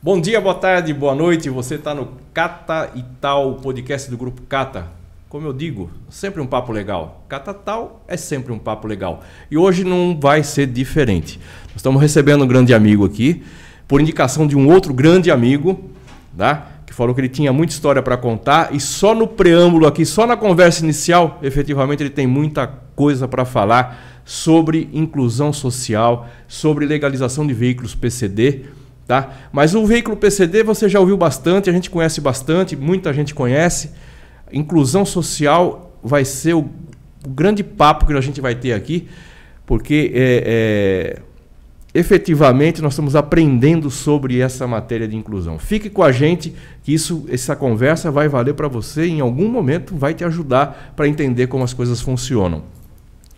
Bom dia, boa tarde, boa noite. Você está no Cata e Tal, podcast do Grupo Cata. Como eu digo, sempre um papo legal. Cata Tal é sempre um papo legal. E hoje não vai ser diferente. Nós estamos recebendo um grande amigo aqui, por indicação de um outro grande amigo, tá? que falou que ele tinha muita história para contar e só no preâmbulo aqui, só na conversa inicial, efetivamente ele tem muita coisa para falar sobre inclusão social, sobre legalização de veículos PCD Tá? Mas o veículo PCD você já ouviu bastante, a gente conhece bastante, muita gente conhece. Inclusão social vai ser o, o grande papo que a gente vai ter aqui, porque é, é, efetivamente nós estamos aprendendo sobre essa matéria de inclusão. Fique com a gente, que isso, essa conversa vai valer para você em algum momento, vai te ajudar para entender como as coisas funcionam.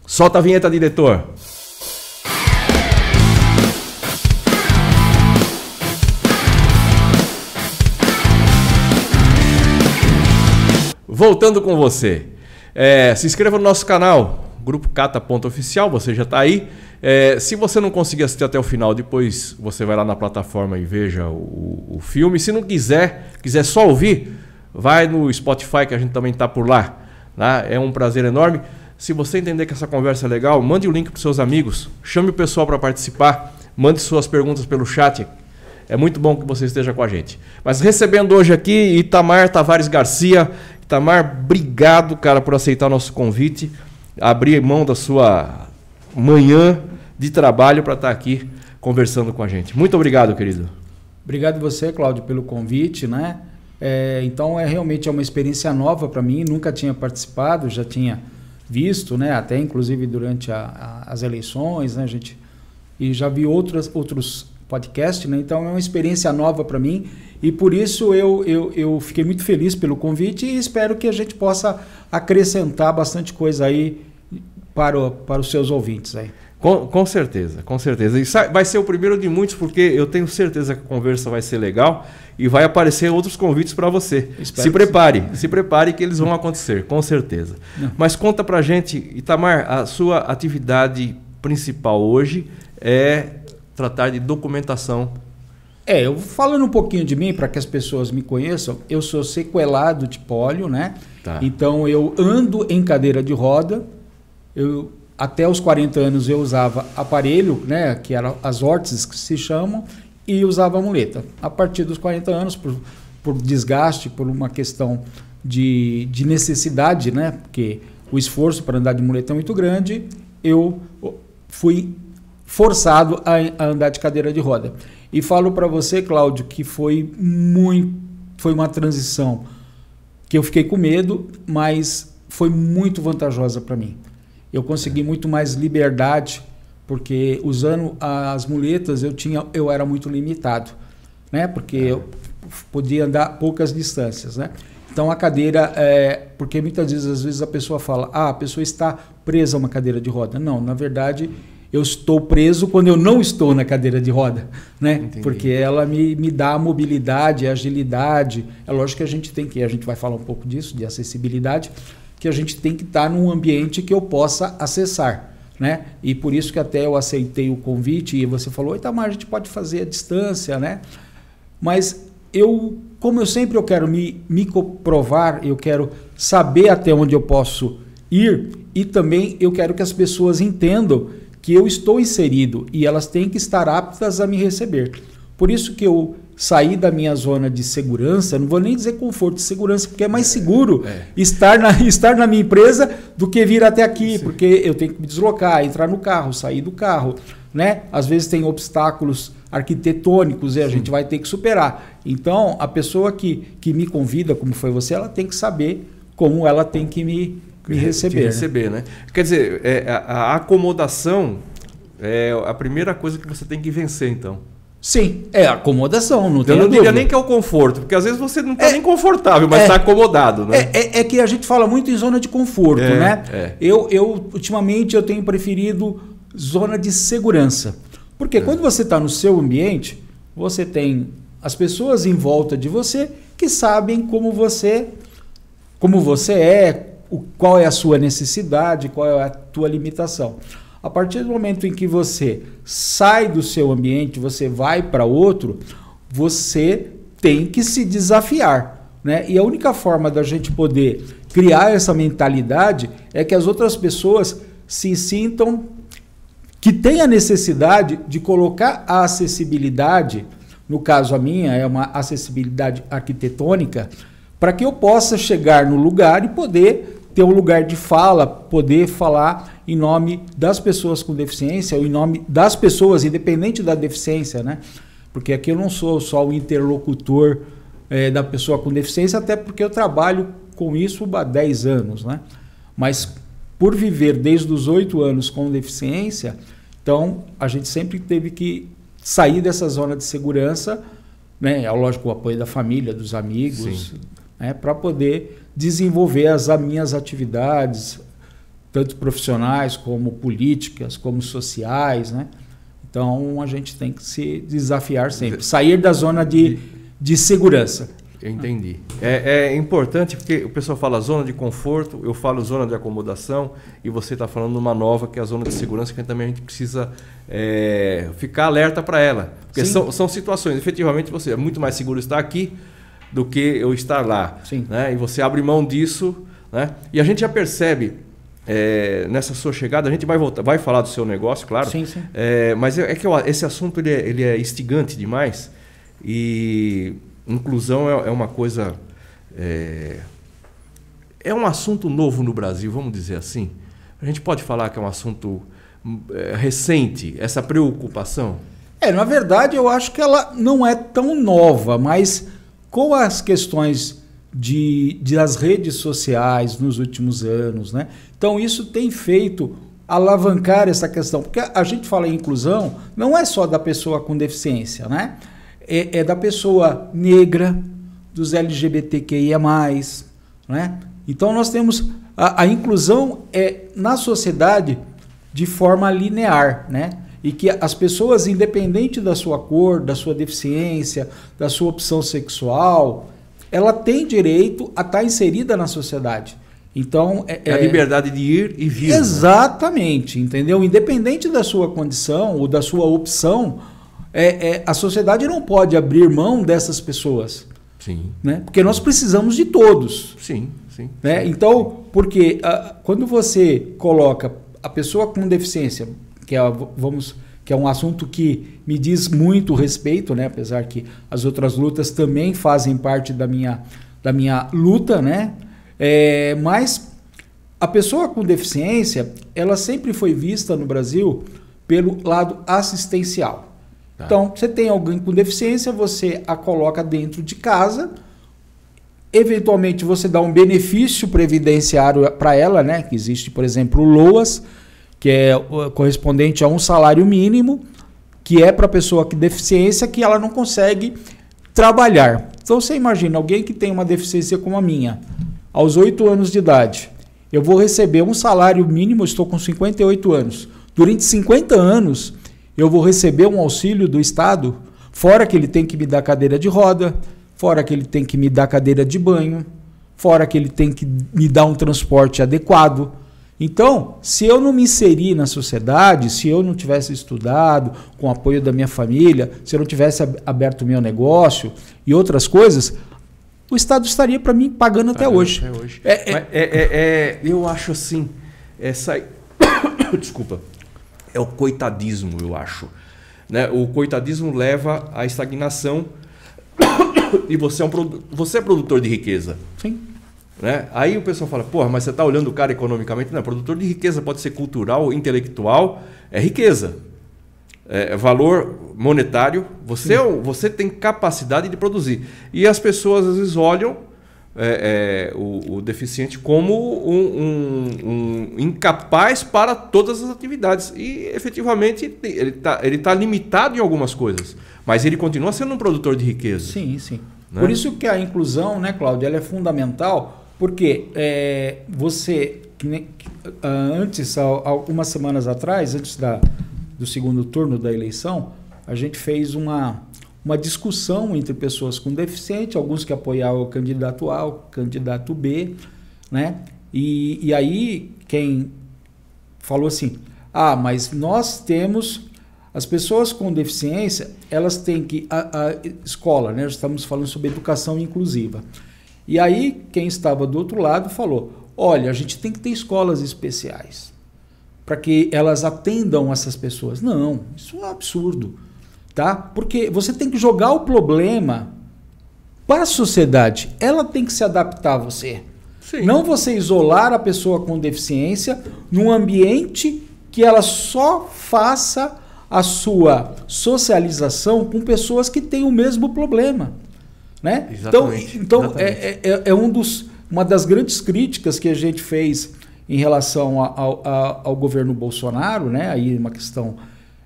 Solta a vinheta, diretor. Voltando com você. É, se inscreva no nosso canal, Grupo Cata.oficial, você já está aí. É, se você não conseguir assistir até o final, depois você vai lá na plataforma e veja o, o filme. Se não quiser, quiser só ouvir, vai no Spotify que a gente também está por lá. Tá? É um prazer enorme. Se você entender que essa conversa é legal, mande o link para seus amigos, chame o pessoal para participar, mande suas perguntas pelo chat. É muito bom que você esteja com a gente. Mas recebendo hoje aqui Itamar Tavares Garcia, Tamar, obrigado, cara, por aceitar o nosso convite, abrir mão da sua manhã de trabalho para estar tá aqui conversando com a gente. Muito obrigado, querido. Obrigado você, Cláudio, pelo convite, né? É, então é realmente é uma experiência nova para mim, nunca tinha participado, já tinha visto, né? Até inclusive durante a, a, as eleições, né? Gente e já vi outros outros podcasts, né? Então é uma experiência nova para mim e por isso eu, eu, eu fiquei muito feliz pelo convite e espero que a gente possa acrescentar bastante coisa aí para, o, para os seus ouvintes aí. Com, com certeza, com certeza. E vai ser o primeiro de muitos, porque eu tenho certeza que a conversa vai ser legal e vai aparecer outros convites para você. Espero se prepare, se prepare que eles vão acontecer, com certeza. Não. Mas conta pra gente, Itamar, a sua atividade principal hoje é tratar de documentação é, eu falando um pouquinho de mim para que as pessoas me conheçam, eu sou sequelado de pólio, né? Tá. Então eu ando em cadeira de roda. Eu até os 40 anos eu usava aparelho, né, que eram as órteses que se chamam, e usava muleta. A partir dos 40 anos, por, por desgaste, por uma questão de, de necessidade, né, porque o esforço para andar de muleta é muito grande, eu fui forçado a, a andar de cadeira de roda. E falo para você, Cláudio, que foi muito, foi uma transição que eu fiquei com medo, mas foi muito vantajosa para mim. Eu consegui muito mais liberdade, porque usando as muletas eu tinha, eu era muito limitado, né? Porque eu podia andar poucas distâncias, né? Então a cadeira, é, porque muitas vezes, às vezes a pessoa fala, ah, a pessoa está presa a uma cadeira de roda. Não, na verdade eu estou preso quando eu não estou na cadeira de roda, né? Entendi. Porque ela me, me dá mobilidade, agilidade. É lógico que a gente tem que, a gente vai falar um pouco disso, de acessibilidade, que a gente tem que estar num ambiente que eu possa acessar, né? E por isso que até eu aceitei o convite e você falou, Itamar, a gente pode fazer a distância, né? Mas eu, como eu sempre eu quero me, me provar, eu quero saber até onde eu posso ir e também eu quero que as pessoas entendam que eu estou inserido e elas têm que estar aptas a me receber. Por isso que eu saí da minha zona de segurança, não vou nem dizer conforto de segurança, porque é mais seguro é. Estar, na, estar na minha empresa do que vir até aqui, Sim. porque eu tenho que me deslocar, entrar no carro, sair do carro. Né? Às vezes tem obstáculos arquitetônicos e a Sim. gente vai ter que superar. Então, a pessoa que, que me convida, como foi você, ela tem que saber como ela tem que me, me receber. receber, né? né? Quer dizer, é, a, a, acomodação é a primeira coisa que você tem que vencer, então. Sim, é acomodação, não tem Eu não diria nem que é o conforto, porque às vezes você não está é, nem confortável, mas está é, acomodado, né? É, é, é, que a gente fala muito em zona de conforto, é, né? É. Eu, eu, ultimamente, eu tenho preferido zona de segurança. Porque quando você está no seu ambiente, você tem as pessoas em volta de você que sabem como você, como você é, o, qual é a sua necessidade, qual é a tua limitação. A partir do momento em que você sai do seu ambiente, você vai para outro, você tem que se desafiar. Né? E a única forma da gente poder criar essa mentalidade é que as outras pessoas se sintam que tem a necessidade de colocar a acessibilidade, no caso a minha é uma acessibilidade arquitetônica, para que eu possa chegar no lugar e poder ter um lugar de fala, poder falar em nome das pessoas com deficiência, ou em nome das pessoas, independente da deficiência, né? Porque aqui eu não sou só o interlocutor é, da pessoa com deficiência, até porque eu trabalho com isso há 10 anos, né? Mas por viver desde os 8 anos com deficiência, então a gente sempre teve que sair dessa zona de segurança, né? É lógico o apoio da família, dos amigos, né? para poder desenvolver as, as minhas atividades, tanto profissionais como políticas, como sociais, né? Então a gente tem que se desafiar sempre, sair da zona de, de segurança. Eu entendi. É, é, importante porque o pessoal fala zona de conforto, eu falo zona de acomodação e você está falando uma nova que é a zona de segurança que também a gente precisa é, ficar alerta para ela. Porque são, são situações, efetivamente você é muito mais seguro estar aqui do que eu estar lá. Sim. Né? E você abre mão disso. Né? E a gente já percebe é, nessa sua chegada, a gente vai voltar, vai falar do seu negócio, claro. Sim, sim. É, mas é, é que esse assunto ele é, ele é instigante demais e inclusão é, é uma coisa. É, é, um assunto novo no Brasil, vamos dizer assim. A gente pode falar que é um assunto é, recente, essa preocupação? É, na verdade, eu acho que ela não é tão nova, mas com as questões de, de as redes sociais nos últimos anos, né? Então, isso tem feito alavancar essa questão, porque a gente fala em inclusão não é só da pessoa com deficiência, né? é, é da pessoa negra, dos LGBTQIA+, né? Então nós temos a, a, inclusão é na sociedade de forma linear, né? E que as pessoas, independente da sua cor, da sua deficiência, da sua opção sexual, ela tem direito a estar inserida na sociedade. Então é, é a liberdade de ir e vir. Né? Exatamente, né? entendeu? Independente da sua condição ou da sua opção, é, é, a sociedade não pode abrir mão dessas pessoas. Sim. Né? Porque nós precisamos de todos. Sim, sim. Né? Então, porque a, quando você coloca a pessoa com deficiência, que é, vamos, que é um assunto que me diz muito respeito, né? apesar que as outras lutas também fazem parte da minha, da minha luta, né? É, mas a pessoa com deficiência, ela sempre foi vista no Brasil pelo lado assistencial. Tá. Então, você tem alguém com deficiência, você a coloca dentro de casa, eventualmente você dá um benefício previdenciário para ela, né? Que existe, por exemplo, o LOAS, que é correspondente a um salário mínimo, que é para pessoa com deficiência que ela não consegue trabalhar. Então você imagina alguém que tem uma deficiência como a minha, aos 8 anos de idade, eu vou receber um salário mínimo, estou com 58 anos. Durante 50 anos, eu vou receber um auxílio do Estado, fora que ele tem que me dar cadeira de roda, fora que ele tem que me dar cadeira de banho, fora que ele tem que me dar um transporte adequado. Então, se eu não me inserir na sociedade, se eu não tivesse estudado com o apoio da minha família, se eu não tivesse aberto meu negócio e outras coisas, o Estado estaria para mim pagando até hoje. Até hoje. É, é, é, é, eu acho assim, essa... desculpa é o coitadismo, eu acho. Né? O coitadismo leva à estagnação e você é, um, você é produtor de riqueza. Sim. Né? Aí o pessoal fala, porra, mas você está olhando o cara economicamente? Não, produtor de riqueza pode ser cultural, intelectual, é riqueza. É, é valor monetário, você, é, você tem capacidade de produzir. E as pessoas às vezes olham é, é, o, o, deficiente como um, um, um, incapaz para todas as atividades. E efetivamente ele está ele tá limitado em algumas coisas, mas ele continua sendo um produtor de riqueza. Sim, sim. Né? Por isso que a inclusão, né, Cláudio, ela é fundamental, porque é, você, ah, antes, algumas semanas atrás, antes da, do segundo turno da eleição, a gente fez uma uma discussão entre pessoas com deficiente, alguns que apoiavam o candidato A, o candidato B, né? E, e aí quem falou assim, ah, mas nós temos As pessoas com deficiência, elas têm que. A, a escola, né? Estamos falando sobre educação inclusiva. E aí, quem estava do outro lado falou: olha, a gente tem que ter escolas especiais para que elas atendam essas pessoas. Não, isso é um absurdo. Tá? Porque você tem que jogar o problema para a sociedade. Ela tem que se adaptar a você. Sim. Não você isolar a pessoa com deficiência num ambiente que ela só faça a sua socialização com pessoas que têm o mesmo problema. Né? Exatamente. Então, então é, Exatamente. É, é, é, um dos, uma das grandes críticas que a gente fez em relação ao, ao, ao governo Bolsonaro, né? aí uma questão.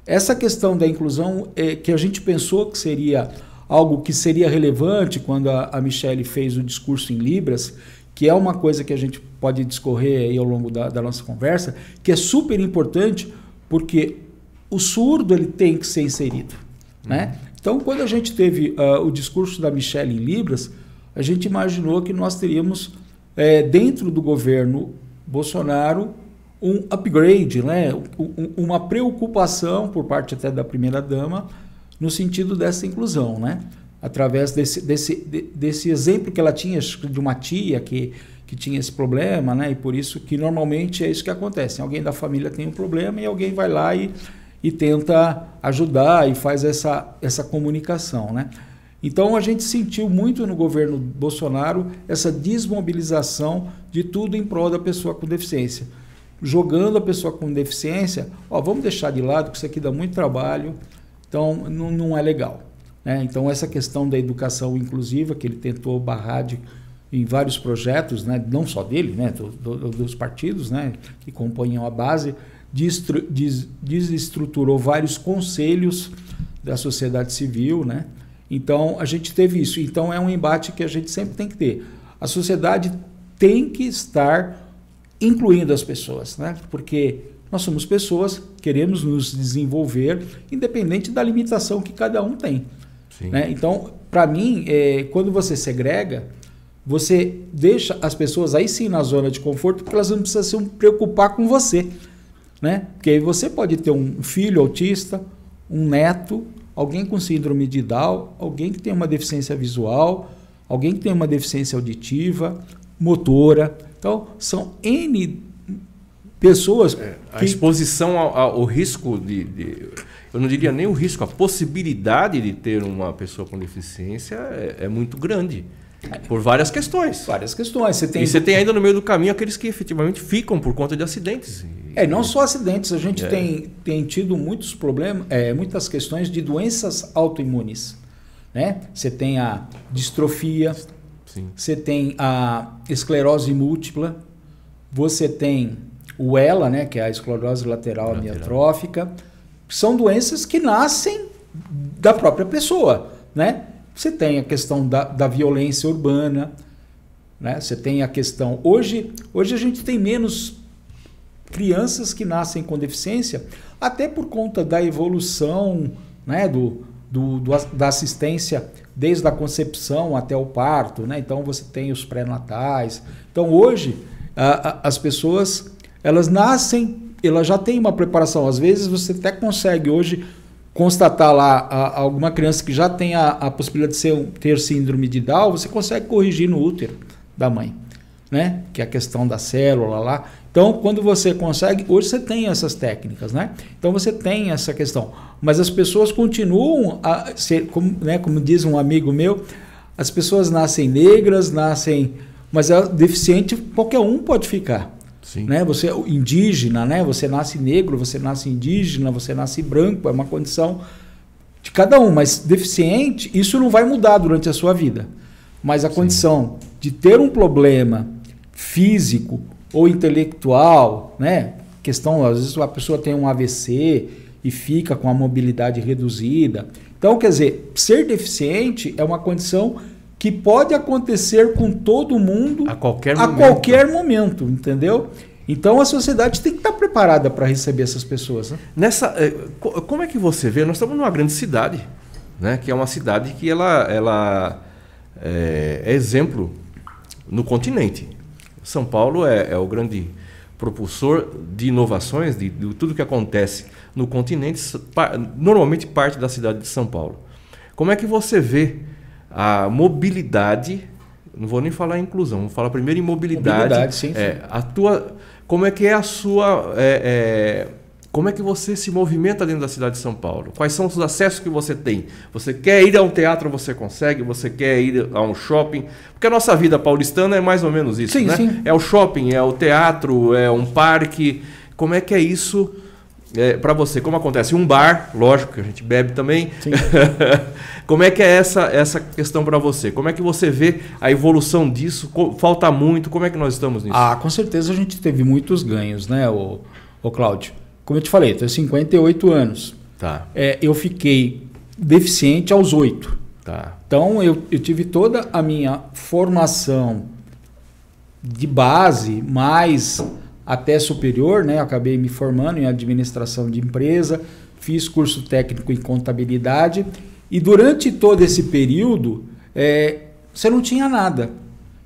Essa questão da inclusão é, que a gente pensou que seria algo que seria relevante quando a, a Michelle fez o discurso em Libras, que é uma coisa que a gente pode discorrer aí ao longo da, da nossa conversa, que é super importante porque o surdo ele tem que ser inserido. Né? Então, quando a gente teve uh, o discurso da Michelle em Libras, a gente imaginou que nós teríamos, é, dentro do governo Bolsonaro, um upgrade, né? Um, uma preocupação por parte até da primeira-dama no sentido dessa inclusão. Né? Através desse, desse, desse exemplo que ela tinha de uma tia que, que tinha esse problema, né? e por isso que normalmente é isso que acontece. Alguém da família tem um problema e alguém vai lá e e tenta ajudar e faz essa, essa comunicação. Né? Então a gente sentiu muito no governo Bolsonaro essa desmobilização de tudo em prol da pessoa com deficiência. Jogando a pessoa com deficiência, ó, vamos deixar de lado, que isso aqui dá muito trabalho, então não, não é legal. Né? Então essa questão da educação inclusiva, que ele tentou barrar de, em vários projetos, né? não só dele, né? Do, do, dos partidos né? que compõem a base, desestruturou vários conselhos da sociedade civil, né? Então a gente teve isso. Então é um embate que a gente sempre tem que ter. A sociedade tem que estar incluindo as pessoas, né? Porque nós somos pessoas, queremos nos desenvolver, independente da limitação que cada um tem. Né? Então, para mim, é, quando você segrega, você deixa as pessoas aí sim na zona de conforto, porque elas não precisam se preocupar com você né? Porque aí você pode ter um filho autista, um neto, alguém com síndrome de Down, alguém que tem uma deficiência visual, alguém que tem uma deficiência auditiva, motora. Então, são N pessoas. É, a que... exposição ao, ao risco de, de, Eu não diria nem o risco, a possibilidade de ter uma pessoa com deficiência é, é muito grande. Por várias questões. Várias questões. Você tem... E você tem ainda no meio do caminho aqueles que efetivamente ficam por conta de acidentes. É, não só acidentes, a gente é. tem, tem tido muitos problemas, é, muitas questões de doenças autoimunes. Né? Você tem a distrofia, Sim. você tem a esclerose múltipla, você tem o ELA, né, que é a esclerose lateral, lateral. amiotrófica, são doenças que nascem da própria pessoa, né? Você tem a questão da, da violência urbana, né? Você tem a questão hoje, hoje a gente tem menos crianças que nascem com deficiência, até por conta da evolução né, do, do, do, da assistência desde a concepção até o parto. Né? Então você tem os pré-natais. Então hoje a, a, as pessoas elas nascem, elas já têm uma preparação. Às vezes você até consegue hoje constatar lá a, alguma criança que já tem a, a possibilidade de ser, ter síndrome de Down, você consegue corrigir no útero da mãe. Né? Que é a questão da célula lá. Então, quando você consegue, hoje você tem essas técnicas, né? Então você tem essa questão. Mas as pessoas continuam a ser, como, né, como diz um amigo meu, as pessoas nascem negras, nascem, mas é deficiente, qualquer um pode ficar. Sim. Né? Você é indígena, né? Você nasce negro, você nasce indígena, você nasce branco, é uma condição de cada um, mas deficiente, isso não vai mudar durante a sua vida. Mas a Sim. condição de ter um problema físico ou intelectual, né? Questão, às vezes a pessoa tem um AVC e fica com a mobilidade reduzida. Então, quer dizer, ser deficiente é uma condição que pode acontecer com todo mundo a qualquer a momento, qualquer momento entendeu? Então a sociedade tem que estar preparada para receber essas pessoas. Né? Nessa, eh, como é que você vê? Nós estamos numa grande cidade, né? Que é uma cidade que ela, ela é, é exemplo no continente. São Paulo é, é o grande propulsor de inovações, de, de tudo que acontece no continente, normalmente parte da cidade de São Paulo. Como é que você vê a mobilidade? Não vou nem falar em inclusão, vou falar primeiro em mobilidade. Mobilidade, sim. sim. É, a tua, como é que é a sua é, é, como é que você se movimenta dentro da cidade de São Paulo? Quais são os acessos que você tem? Você quer ir a um teatro, você consegue? Você quer ir a um shopping? Porque a nossa vida paulistana é mais ou menos isso, sim, né? Sim. É o shopping, é o teatro, é um parque. Como é que é isso é, para você? Como acontece? Um bar, lógico que a gente bebe também. Como é que é essa, essa questão para você? Como é que você vê a evolução disso? Falta muito? Como é que nós estamos nisso? Ah, com certeza a gente teve muitos ganhos, né, o, o Cláudio? Como eu te falei, eu tenho 58 anos. Tá. É, eu fiquei deficiente aos 8. Tá. Então eu, eu tive toda a minha formação de base, mais até superior, né? Acabei me formando em administração de empresa, fiz curso técnico em contabilidade e durante todo esse período é, você não tinha nada.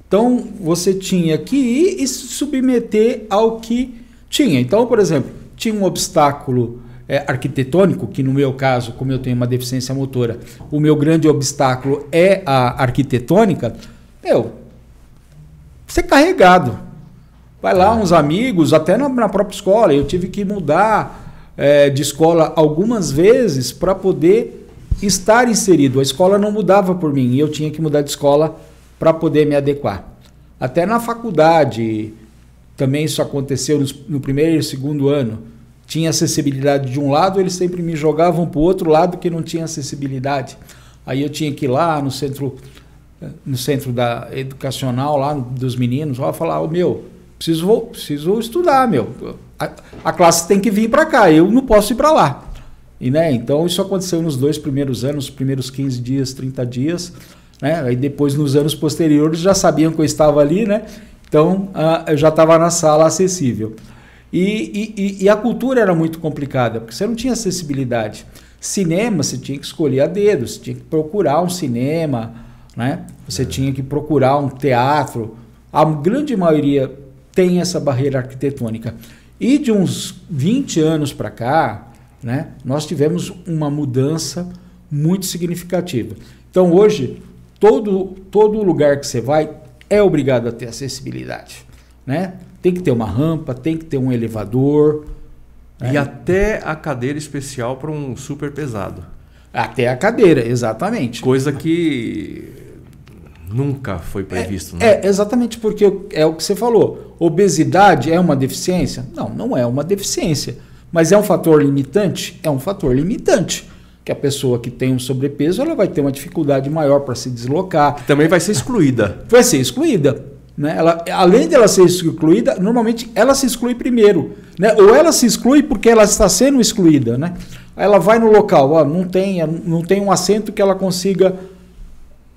Então você tinha que ir e se submeter ao que tinha. Então, por exemplo, tinha um obstáculo é, arquitetônico, que no meu caso, como eu tenho uma deficiência motora, o meu grande obstáculo é a arquitetônica, meu, ser carregado. Vai lá uns amigos, até na, própria escola, eu tive que mudar é, de escola algumas vezes para poder estar inserido. A escola não mudava por mim, e eu tinha que mudar de escola para poder me adequar. Até na faculdade, também isso aconteceu no primeiro e segundo ano. Tinha acessibilidade de um lado, eles sempre me jogavam para o outro lado que não tinha acessibilidade. Aí eu tinha que ir lá no centro, no centro da educacional lá dos meninos, falar, oh, meu, preciso, preciso estudar, meu. A, a classe tem que vir para cá, eu não posso ir para lá. E, né, então isso aconteceu nos dois primeiros anos, os primeiros 15 dias, 30 dias. Né? Aí depois, nos anos posteriores, já sabiam que eu estava ali, né? Então, uh, eu já estava na sala acessível. E, e, e, a cultura era muito complicada, porque você não tinha acessibilidade. Cinema, você tinha que escolher a dedo, você tinha que procurar um cinema, né? você é. tinha que procurar um teatro. A grande maioria tem essa barreira arquitetônica. E de uns 20 anos para cá, né, nós tivemos uma mudança muito significativa. Então, hoje, todo, todo lugar que você vai é obrigado a ter acessibilidade, né? Tem que ter uma rampa, tem que ter um elevador. E né? até a cadeira especial para um super pesado. Até a cadeira, exatamente. Coisa que nunca foi previsto, é, né? É, exatamente porque é o que você falou. Obesidade é uma deficiência? Não, não é uma deficiência. Mas é um fator limitante? É um fator limitante que a pessoa que tem um sobrepeso ela vai ter uma dificuldade maior para se deslocar. Também vai ser excluída. Vai ser excluída. Né? Ela, além dela ser excluída, normalmente ela se exclui primeiro. Né? Ou ela se exclui porque ela está sendo excluída. Né? Ela vai no local, ó, não, tem, não tem um assento que ela consiga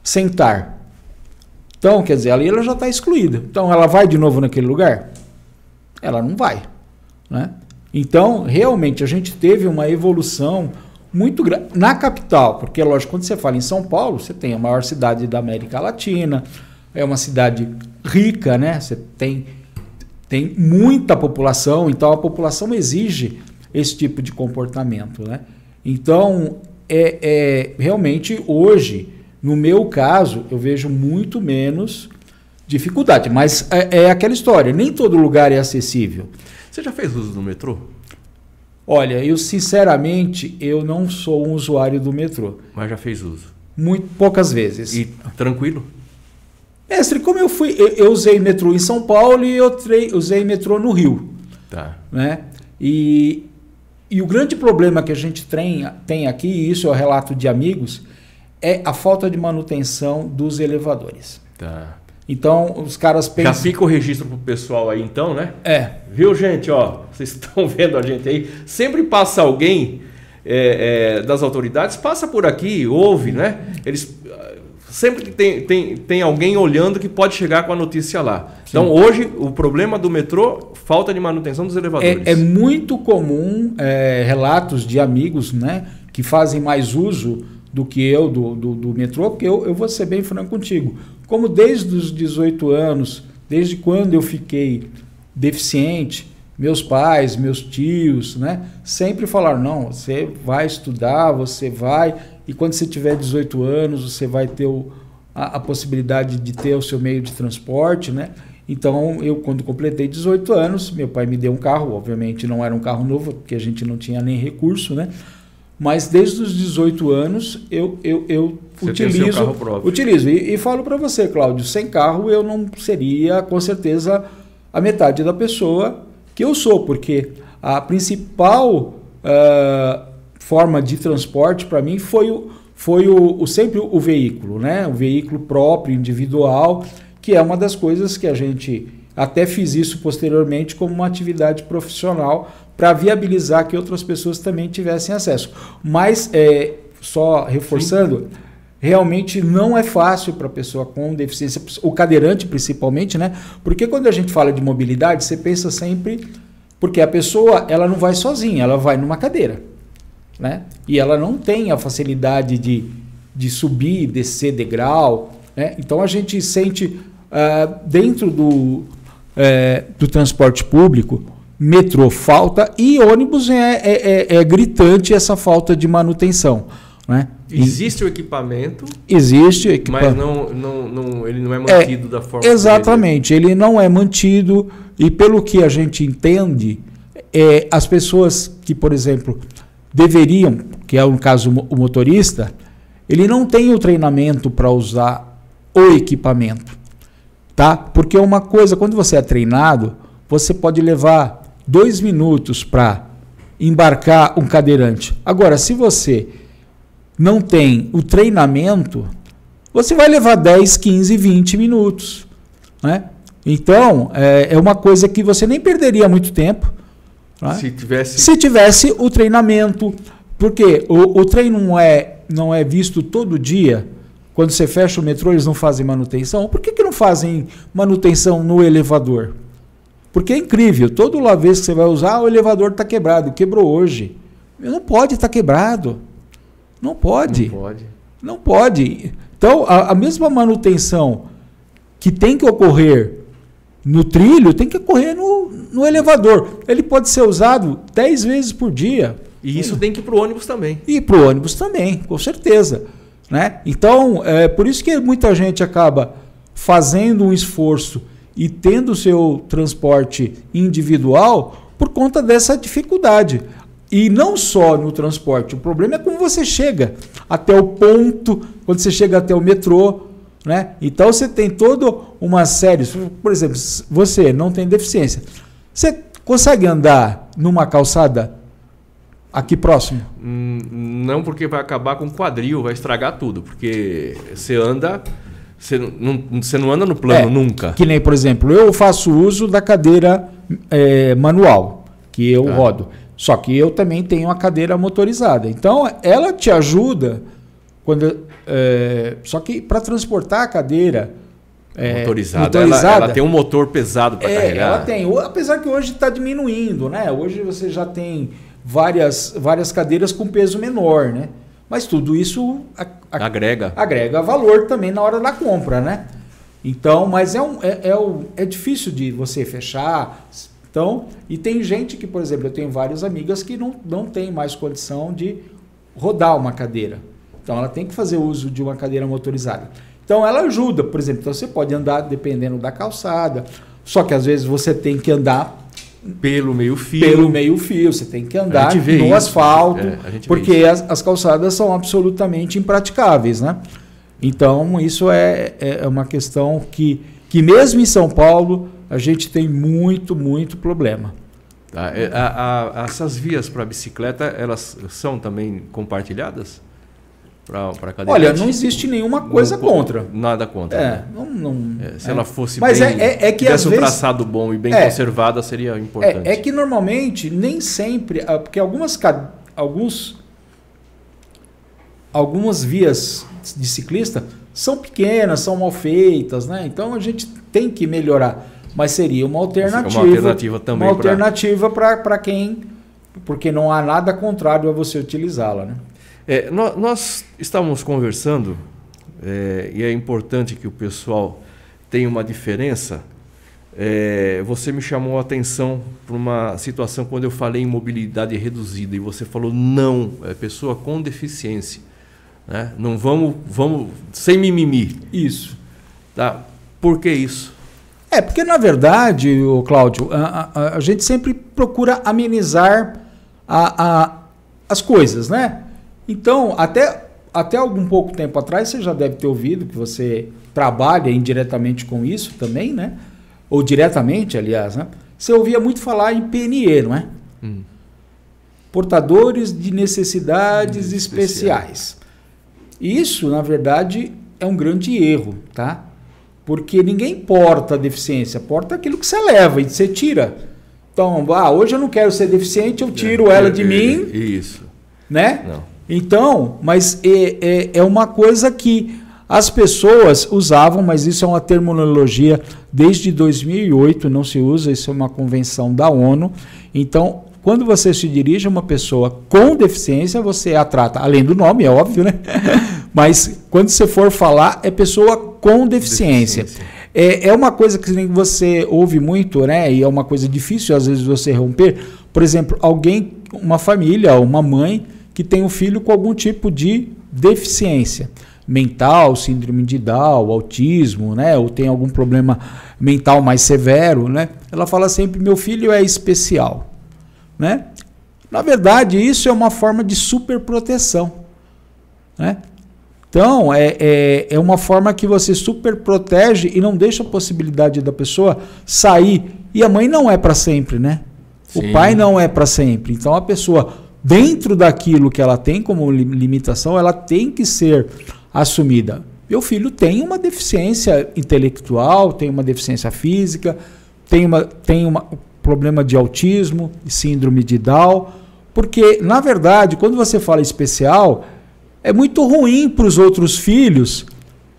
sentar. Então, quer dizer, ali ela já está excluída. Então, ela vai de novo naquele lugar? Ela não vai. Né? Então, realmente, a gente teve uma evolução muito grande. Na capital, porque, lógico, quando você fala em São Paulo, você tem a maior cidade da América Latina, é uma cidade rica, né? Você tem, tem muita população, então a população exige esse tipo de comportamento, né? Então, é, é realmente hoje, no meu caso, eu vejo muito menos dificuldade, mas é, é aquela história, nem todo lugar é acessível. Você já fez uso do metrô? Olha, eu sinceramente eu não sou um usuário do metrô. Mas já fez uso? Muito poucas vezes. E tranquilo? Mestre, como eu fui, eu, eu usei metrô em São Paulo e eu trei, usei metrô no Rio. Tá. Né? E, e o grande problema que a gente tem, tem aqui, e isso é o relato de amigos, é a falta de manutenção dos elevadores. Tá. Então, os caras pensam. Já fica o registro pro pessoal aí, então, né? É. Viu, gente? Ó, vocês estão vendo a gente aí. Sempre passa alguém é, é, das autoridades, passa por aqui, ouve, né? Eles. Sempre tem, tem, tem alguém olhando que pode chegar com a notícia lá. Sim. Então, hoje, o problema do metrô, falta de manutenção dos elevadores. É, é muito comum é, relatos de amigos né, que fazem mais uso do que eu do, do, do metrô, porque eu, eu vou ser bem franco contigo. Como desde os 18 anos, desde quando eu fiquei deficiente, meus pais, meus tios, né? Sempre falaram: não, você vai estudar, você vai, e quando você tiver 18 anos, você vai ter o, a, a, possibilidade de ter o seu meio de transporte, né? Então, eu, quando completei 18 anos, meu pai me deu um carro, obviamente não era um carro novo, porque a gente não tinha nem recurso, né? Mas desde os 18 anos eu, eu, eu utilizo. utilizo. E, e falo para você, Cláudio, sem carro eu não seria, com certeza, a metade da pessoa que eu sou, porque a principal uh, forma de transporte para mim foi, o, foi o, o, sempre o veículo, né? o veículo próprio, individual, que é uma das coisas que a gente até fiz isso posteriormente como uma atividade profissional para viabilizar que outras pessoas também tivessem acesso. Mas, é, só reforçando, Sim. realmente não é fácil para a pessoa com deficiência, o cadeirante principalmente, né? Porque quando a gente fala de mobilidade, você pensa sempre. Porque a pessoa ela não vai sozinha, ela vai numa cadeira. Né? E ela não tem a facilidade de, de subir, descer degrau. Né? Então a gente sente uh, dentro do, uh, do transporte público metrô falta e ônibus é, é, é, é gritante essa falta de manutenção. Né? Existe o equipamento. Existe o equipamento. Mas não, não, não, ele não é mantido é, da forma Exatamente, ele não é mantido e pelo que a gente entende, é, as pessoas que, por exemplo, deveriam, que é o caso o motorista, ele não tem o treinamento para usar o equipamento. Tá? Porque uma coisa, quando você é treinado, você pode levar dois minutos para embarcar um cadeirante. Agora, se você não tem o treinamento, você vai levar 10, 15, 20 minutos. Né? Então, é, é uma coisa que você nem perderia muito tempo. Né? Se, tivesse... se tivesse o treinamento. Porque o, o treino não é, não é visto todo dia. Quando você fecha o metrô, eles não fazem manutenção. Por que, que não fazem manutenção no elevador? Porque é incrível, toda vez que você vai usar, o elevador está quebrado, quebrou hoje. Não pode estar tá quebrado. Não pode. Não pode. Não pode. Então, a, a, mesma manutenção que tem que ocorrer no trilho, tem que ocorrer no, no elevador. Ele pode ser usado 10 vezes por dia. E isso tem que ir para o ônibus também. E para o ônibus também, com certeza. Né? Então, é por isso que muita gente acaba fazendo um esforço e tendo seu transporte individual por conta dessa dificuldade. E não só no transporte, o problema é como você chega até o ponto, quando você chega até o metrô. Né? Então você tem toda uma série. Por exemplo, você não tem deficiência. Você consegue andar numa calçada aqui próximo? Hum, não, porque vai acabar com o quadril, vai estragar tudo. Porque você anda você não, você não anda no plano é, nunca. Que nem, por exemplo, eu faço uso da cadeira é, manual, que eu ah. rodo. Só que eu também tenho a cadeira motorizada. Então, ela te ajuda quando. É, só que para transportar a cadeira. É, motorizada, motorizada ela, ela, tem um motor pesado para é, carregar. Ela tem, apesar que hoje está diminuindo, né? Hoje você já tem várias, várias cadeiras com peso menor, né? Mas tudo isso a, a, agrega. agrega valor também na hora da compra, né? Então, mas é, um, é, é, é difícil de você fechar. Então, e tem gente que, por exemplo, eu tenho várias amigas que não, não tem mais condição de rodar uma cadeira. Então, ela tem que fazer uso de uma cadeira motorizada. Então, ela ajuda, por exemplo, então você pode andar dependendo da calçada, só que às vezes você tem que andar pelo meio fio. Pelo meio fio, você tem que andar no isso. asfalto, é, porque as, as, calçadas são absolutamente impraticáveis, né? Então isso é, é uma questão que, que mesmo em São Paulo a gente tem muito, muito problema. Tá. A, a, a, essas vias para bicicleta, elas são também compartilhadas? Para Olha, não existe nenhuma coisa não, contra. Nada contra. É, né? não, não é, se é. ela fosse Mas bem, é, é, é que tivesse um vezes, traçado bom e bem é. conservada, seria importante. É, é, que normalmente, nem sempre, ah, porque algumas, alguns, algumas vias de ciclista são pequenas, são mal feitas, né? Então a gente tem que melhorar. Mas seria uma alternativa. Uma alternativa também. Uma alternativa para quem. Porque não há nada contrário a você utilizá-la, né? É, nós, nós, estávamos conversando, é, e é importante que o pessoal tenha uma diferença É, você me chamou a atenção para uma situação quando eu falei em mobilidade reduzida e você falou não, é pessoa com deficiência. Né? Não vamos, vamos sem mimimi. Isso. Tá? Por que isso? É, porque na verdade, o Cláudio, a, a, a, gente sempre procura amenizar a, a, as coisas, né? Então, até, até algum pouco tempo atrás, você já deve ter ouvido que você trabalha indiretamente com isso também, né? Ou diretamente, aliás, né? Você ouvia muito falar em PNE, não é? Hum. Portadores de necessidades especiais. especiais. Isso, na verdade, é um grande erro, tá? Porque ninguém porta a deficiência, porta aquilo que você leva e você tira. Então, ah, hoje eu não quero ser deficiente, eu tiro é, ela de é, mim. Isso. Né? Não. Então, mas é, é, é uma coisa que as pessoas usavam, mas isso é uma terminologia desde 2008, não se usa, isso é uma convenção da ONU. Então, quando você se dirige a uma pessoa com deficiência, você a trata, além do nome, é óbvio, né? Mas quando você for falar, é pessoa com deficiência. deficiência. É, é uma coisa que você ouve muito, né? E é uma coisa difícil às vezes você romper. Por exemplo, alguém, uma família, uma mãe que tem um filho com algum tipo de deficiência mental, síndrome de Down, autismo, né? Ou tem algum problema mental mais severo, né? Ela fala sempre: meu filho é especial. Né? Na verdade, isso é uma forma de superproteção. Né? Então, é, é, é uma forma que você super protege e não deixa a possibilidade da pessoa sair. E a mãe não é para sempre, né? Sim. O pai não é para sempre. Então, a pessoa, dentro daquilo que ela tem como limitação, ela tem que ser assumida. Meu filho tem uma deficiência intelectual, tem uma deficiência física, tem uma, tem uma problema de autismo, síndrome de Down, porque na verdade, quando você fala especial, é muito ruim para os outros filhos,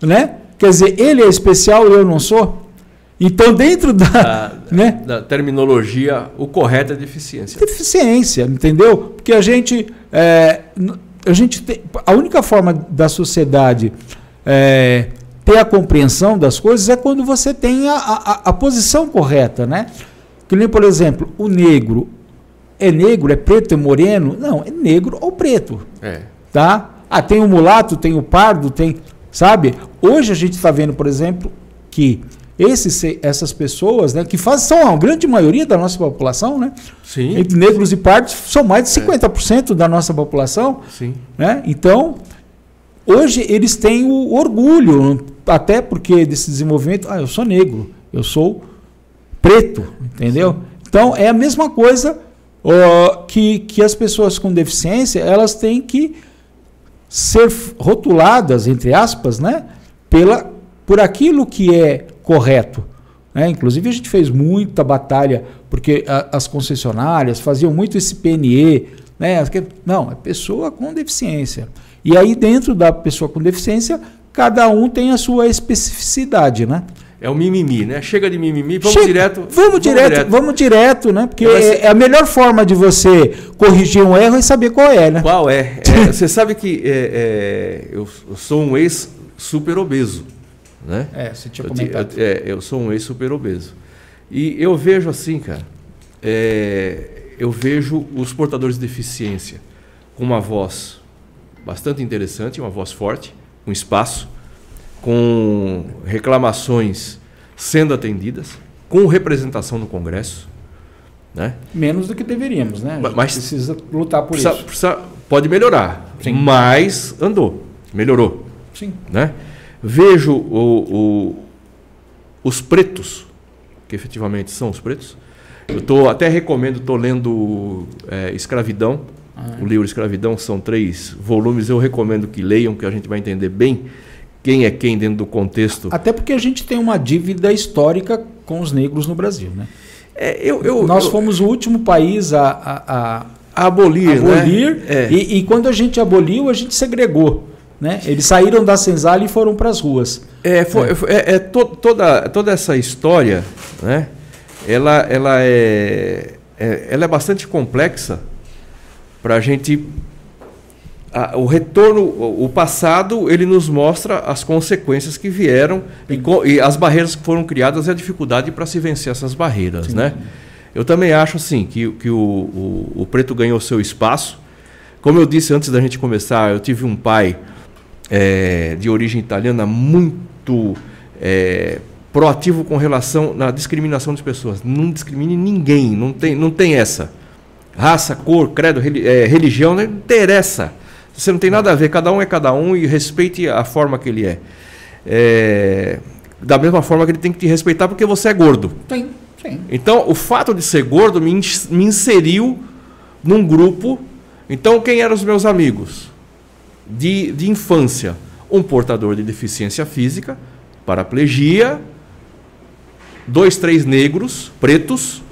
né? Quer dizer, ele é especial e eu não sou. Então, dentro da, né? da terminologia, o correto é deficiência. Deficiência, entendeu? Porque a gente, é, a gente tem, a única forma da sociedade é, ter a compreensão das coisas é quando você tem a, a, a posição correta, né? Que nem, por exemplo, o negro. É negro, é preto, é moreno? Não, é negro ou preto. É. Tá? Ah, tem o mulato, tem o pardo, tem. Sabe? Hoje a gente está vendo, por exemplo, que esses, essas pessoas, né, que fazem, são a grande maioria da nossa população, né? Sim. Entre negros e pardos, são mais de 50% é. da nossa população. Sim. Né? Então, hoje eles têm o orgulho, até porque desse desenvolvimento, ah, eu sou negro, eu sou preto, entendeu? Sim. Então é a mesma coisa que, que as pessoas com deficiência elas têm que ser rotuladas, entre aspas, né, pela, por aquilo que é correto. Né? Inclusive a gente fez muita batalha, porque a, as concessionárias faziam muito esse PNE, né? Não, é pessoa com deficiência. E aí, dentro da pessoa com deficiência, cada um tem a sua especificidade, né? É o mimimi, né? Chega de mimimi, vamos Chega, direto. Vamos, vamos direto, direto, vamos direto, né? Porque é, é, a melhor forma de você corrigir um erro é saber qual é, né? Qual é? é você sabe que é, é, eu, eu, sou um ex-super obeso, né? É, você tinha comentado. Eu, é, eu sou um ex-super obeso. E eu vejo assim, cara, é, eu vejo os portadores de deficiência com uma voz bastante interessante, uma voz forte, um espaço, com reclamações sendo atendidas, com representação no Congresso. Né? Menos do que deveríamos, né? mas precisa lutar por precisa, isso. Precisa, pode melhorar, Sim. mas andou, melhorou. Sim. Né? Vejo o, o, os pretos, que efetivamente são os pretos. Eu tô, até recomendo, estou lendo é, Escravidão, ah, é. o livro Escravidão, são três volumes, eu recomendo que leiam, que a gente vai entender bem quem é quem dentro do contexto. Até porque a gente tem uma dívida histórica com os negros no Brasil, né? É, eu, eu, Nós eu, fomos o último país a, a, a, abolir, abolir né? É. E, e, quando a gente aboliu, a gente segregou. Né? Eles saíram da senzala e foram para as ruas. É, foi, é. é, é to, toda, toda essa história, né? ela, ela, é, é ela é bastante complexa para a gente o retorno, o, o, passado, ele nos mostra as consequências que vieram e, e, as barreiras que foram criadas e a dificuldade para se vencer essas barreiras, Sim. né? Eu também acho assim que, que o, o, o, preto ganhou seu espaço. Como eu disse antes da gente começar, eu tive um pai é, de origem italiana muito é, proativo com relação na discriminação das pessoas. Não discrimine ninguém, não tem, não tem essa. Raça, cor, credo, é, religião, não interessa. Você não tem nada a ver, cada um é cada um e respeite a forma que ele é. é da mesma forma que ele tem que te respeitar porque você é gordo. Sim, sim. Então, o fato de ser gordo me, me inseriu num grupo. Então, quem eram os meus amigos? De, de infância. Um portador de deficiência física, paraplegia, dois, três negros, pretos,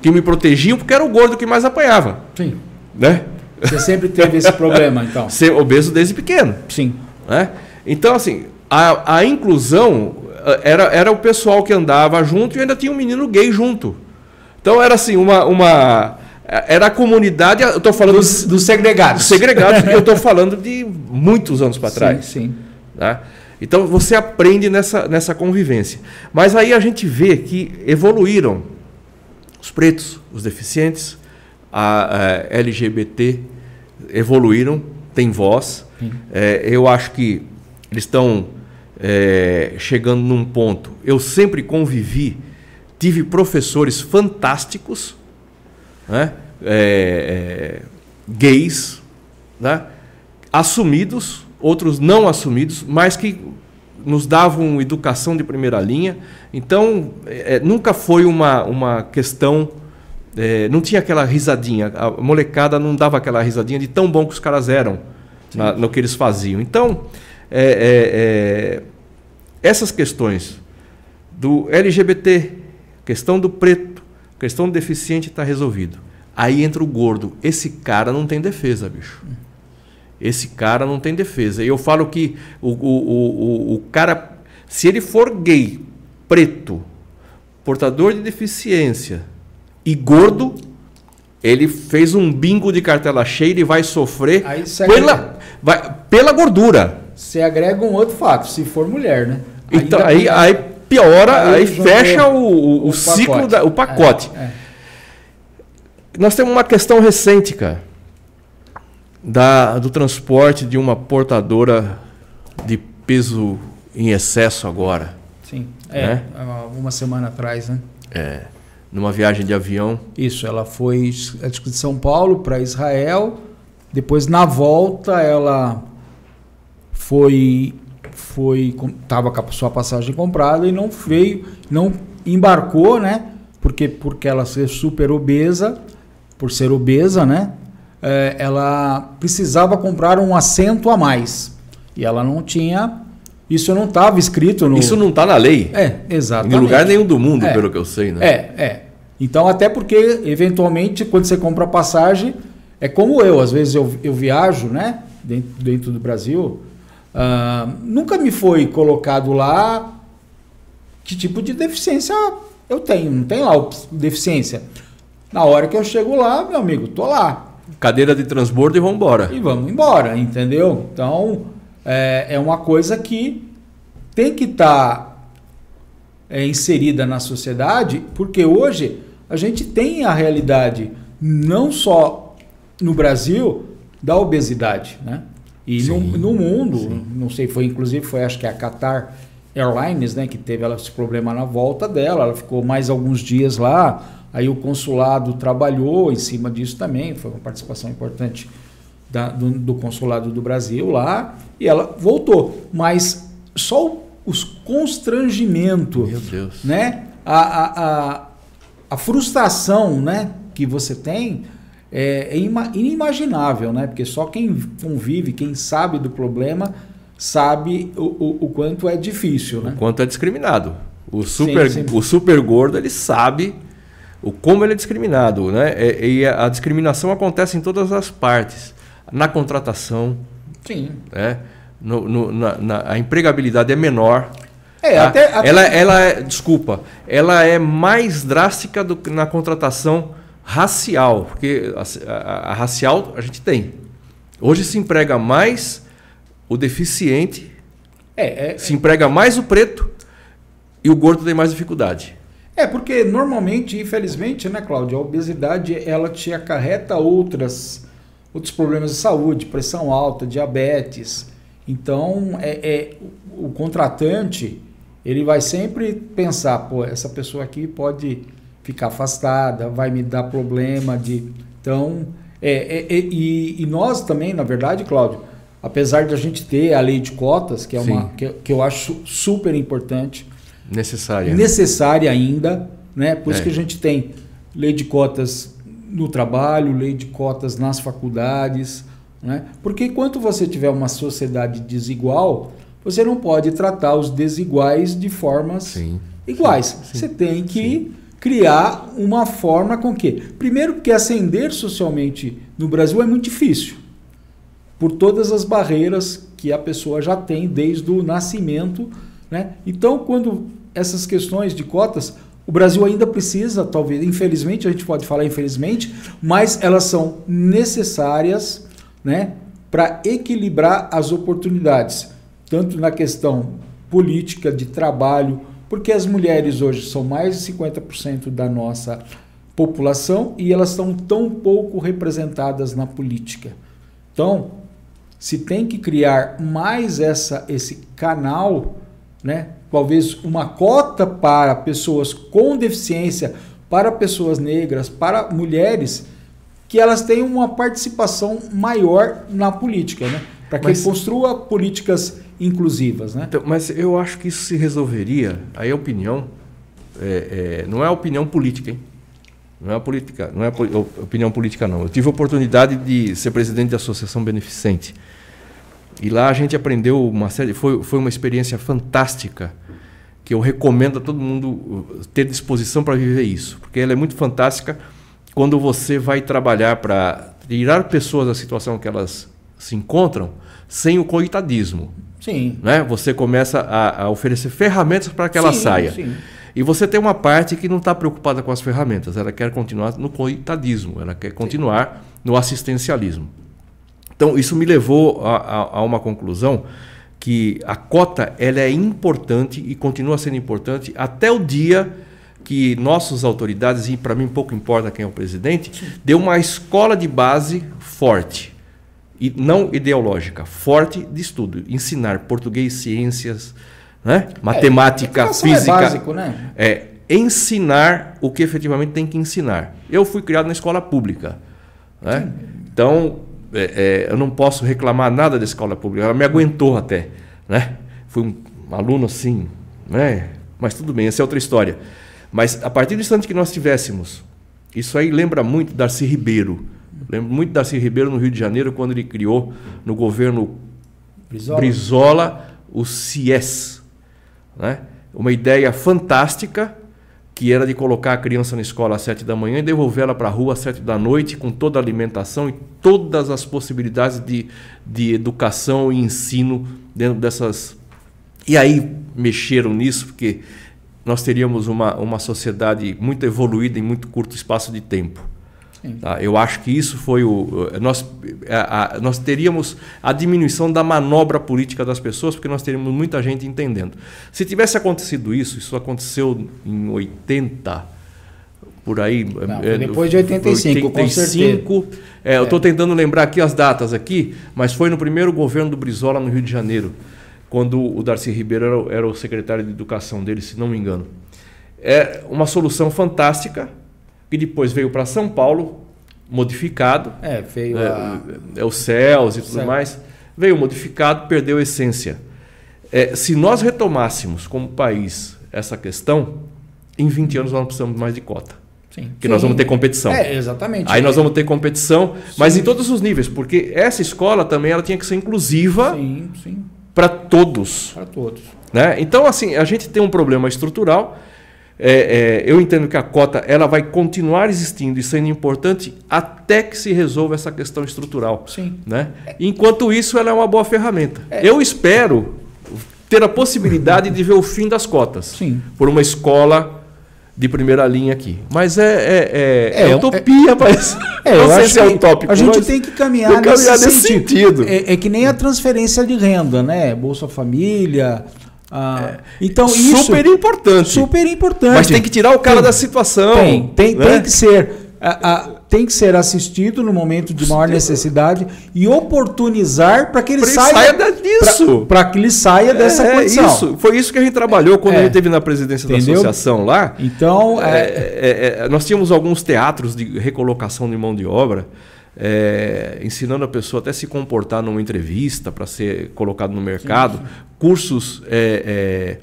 que me protegiam porque era o gordo que mais apanhava. Sim. Né? Você sempre teve esse problema, então? Ser obeso desde pequeno. Sim. Né? Então, assim, a, a inclusão eh, era, era o pessoal que andava junto e ainda tinha um menino gay junto. Então era assim, uma. uma era a comunidade. Eu estou falando. Dos, dos segregados. Segregados, eu estou falando de muitos anos para trás. Sim, sim. Né? Então você aprende nessa, nessa convivência. Mas aí a gente vê que evoluíram os pretos, os deficientes, a, a LGBT evoluíram, têm voz. É, eu acho que eles estão é, chegando num ponto. Eu sempre convivi, tive professores fantásticos, né? É, é gays, né? assumidos, outros não assumidos, mas que nos davam educação de primeira linha. Então, é, nunca foi uma, uma questão é, não tinha aquela risadinha, a molecada não dava aquela risadinha de tão bom que os caras eram na, no que eles faziam. Então, é, é, é essas questões do LGBT, questão do preto, questão do deficiente está resolvido. Aí entra o gordo. Esse cara não tem defesa, bicho. Esse cara não tem defesa. E eu falo que o, o, o, o cara, se ele for gay, preto, portador de deficiência, e gordo, ele fez um bingo de cartela cheia e vai sofrer pela, vai, pela gordura. Você agrega um outro fato, se for mulher, né? Então, aí, aí piora, aí, aí fecha o, o, o ciclo. Da, o pacote. É, é. Nós temos uma questão recente, cara, da, do transporte de uma portadora de peso em excesso agora. Sim, é, né? uma semana atrás, né? É numa viagem de avião. Isso, ela foi de São Paulo para Israel. Depois na volta ela foi foi tava com a sua passagem comprada e não veio, não embarcou, né? Porque porque ela ser super obesa, por ser obesa, né? É, ela precisava comprar um assento a mais e ela não tinha isso não estava escrito no. Isso não está na lei. É, exatamente. Em lugar nenhum do mundo, é, pelo que eu sei, né? É, é. Então, até porque, eventualmente, quando você compra a passagem, é como eu, às vezes eu, eu viajo, né? Dentro, dentro do Brasil. Uh, nunca me foi colocado lá que tipo de deficiência eu tenho. Não tem lá deficiência. Na hora que eu chego lá, meu amigo, tô lá. Cadeira de transbordo e vamos embora. E vamos embora, entendeu? Então, é, é uma coisa que tem que estar tá, é, inserida na sociedade, porque hoje a gente tem a realidade não só no Brasil da obesidade, né? E sim, no, no, mundo, sim. não sei, foi inclusive foi acho que a Qatar Airlines, né, que teve esse problema na volta dela, ela ficou mais alguns dias lá, aí o consulado trabalhou em cima disso também, foi uma participação importante da, do, do, consulado do Brasil lá e ela voltou. Mas só o, os constrangimentos, né? A, a, a, a, frustração, né? Que você tem é, é inimaginável, né? Porque só quem convive, quem sabe do problema, sabe o, o, o quanto é difícil, né? O quanto é discriminado. O super, sim, sim. o super gordo ele sabe o como ele é discriminado, né? E, e a discriminação acontece em todas as partes na contratação. Sim. Né? No, no, na, na, a empregabilidade é menor. É, tá? até, até, Ela, ela é, desculpa, ela é mais drástica do que na contratação racial, porque a, a, a racial a gente tem. Hoje se emprega mais o deficiente, é, é, se emprega mais o preto e o gordo tem mais dificuldade. É, porque normalmente, infelizmente, né, Cláudio, a obesidade ela te acarreta outras, outros problemas de saúde, pressão alta, diabetes. Então, é, é o contratante ele vai sempre pensar, pô, essa pessoa aqui pode ficar afastada, vai me dar problema de. Então, é, é, é e, e, nós também, na verdade, Cláudio, apesar de a gente ter a lei de cotas, que é uma que, que eu acho super importante, Necessária. Necessária ainda, né? Por isso é. que a gente tem lei de cotas no trabalho, lei de cotas nas faculdades, né? Porque enquanto você tiver uma sociedade desigual, você não pode tratar os desiguais de formas sim, iguais. Sim, sim, você tem que criar uma forma com que, primeiro, porque ascender socialmente no Brasil é muito difícil, por todas as barreiras que a pessoa já tem desde o nascimento, né? Então, quando essas questões de cotas, o Brasil ainda precisa, talvez, infelizmente, a gente pode falar infelizmente, mas elas são necessárias né, para equilibrar as oportunidades, tanto na questão política, de trabalho, porque as mulheres hoje são mais de 50% da nossa população e elas estão tão pouco representadas na política. Então, se tem que criar mais essa, esse canal, né, talvez uma cota para pessoas com deficiência, para pessoas negras, para mulheres, que elas tenham uma participação maior na política, né? Para que mas, construa políticas inclusivas, né? Então, mas eu acho que isso se resolveria, aí a opinião, é, é, não é a opinião política, hein? Não é política, não é opinião política não. Eu tive a oportunidade de ser presidente da associação beneficente. E lá a gente aprendeu uma série, foi, foi uma experiência fantástica que eu recomendo a todo mundo uh, ter disposição para viver isso, porque ela é muito fantástica quando você vai trabalhar para tirar pessoas da situação que elas se encontram sem o coitadismo. Sim. Né? Você começa a, a oferecer ferramentas para que ela sim, saia. Sim. E você tem uma parte que não está preocupada com as ferramentas, ela quer continuar no coitadismo, ela quer continuar sim. no assistencialismo. Então, isso me levou a, a, a uma conclusão que a cota ela é importante e continua sendo importante até o dia que nossas autoridades, e para mim pouco importa quem é o presidente, deu uma escola de base forte. E não ideológica, forte de estudo. Ensinar português, ciências, né? É, matemática, é, física. É, básico, né? é ensinar o que efetivamente tem que ensinar. Eu fui criado na escola pública. Né? Então, é, é, eu não posso reclamar nada da escola pública, ela me aguentou até. Né? Fui um aluno assim, né? mas tudo bem, essa é outra história. Mas a partir do instante que nós tivéssemos, isso aí lembra muito Darcy Ribeiro. Lembro muito Darcy Ribeiro no Rio de Janeiro, quando ele criou no governo Brizola, Brizola o CIES. Né? Uma ideia fantástica que era de colocar a criança na escola às sete da manhã e devolvê-la para a rua às sete da noite, com toda a alimentação e todas as possibilidades de, de educação e ensino dentro dessas. E aí mexeram nisso, porque nós teríamos uma, uma sociedade muito evoluída em muito curto espaço de tempo. Tá? Eu acho que isso foi o. Nós, a, a, nós teríamos a diminuição da manobra política das pessoas, porque nós teríamos muita gente entendendo. Se tivesse acontecido isso, isso aconteceu em 80, por aí. Não, é, depois de 85, 85 é, é. Eu estou tentando lembrar aqui as datas aqui, mas foi no primeiro governo do Brizola no Rio de Janeiro, quando o Darcy Ribeiro era, era o secretário de educação dele, se não me engano. É uma solução fantástica que depois veio para São Paulo, modificado. É, veio é, a... é o CELS e tudo Céu. mais. Veio modificado, perdeu a essência. É, se nós retomássemos como país essa questão, em 20 anos nós não precisamos mais de cota. Sim. Que Sim. nós vamos ter competição. É, exatamente. Aí nós vamos ter competição, sim. mas em todos os níveis, porque essa escola também ela tinha que ser inclusiva para todos. Para todos. Né? Então, assim, a gente tem um problema estrutural é, é, eu entendo que a cota ela vai continuar existindo e sendo importante até que se resolva essa questão estrutural. Sim. Né? Enquanto isso, ela é uma boa ferramenta. É. Eu espero ter a possibilidade de ver o fim das cotas Sim. por uma escola de primeira linha aqui. Mas é, é, é, é, é utopia, é, mas é, não sei se é utópico. A gente tem que caminhar, nesse, caminhar nesse, sentido. sentido. É, é, que nem a transferência de renda, né? Bolsa Família. Ah, então isso super importante. Super importante. Mas tem que tirar o cara tem, da situação. Tem, tem, né? tem que ser. A, a, tem que ser assistido no momento de maior necessidade e oportunizar para que ele, saia, saia disso. Para que ele saia dessa é, condição. Isso. Foi isso que a gente trabalhou quando é. a gente esteve na presidência Entendeu? da associação lá. Então, é, é, é, nós tínhamos alguns teatros de recolocação de mão de obra. É, ensinando a pessoa até se comportar numa entrevista para ser colocado no mercado, sim, sim. cursos é, é,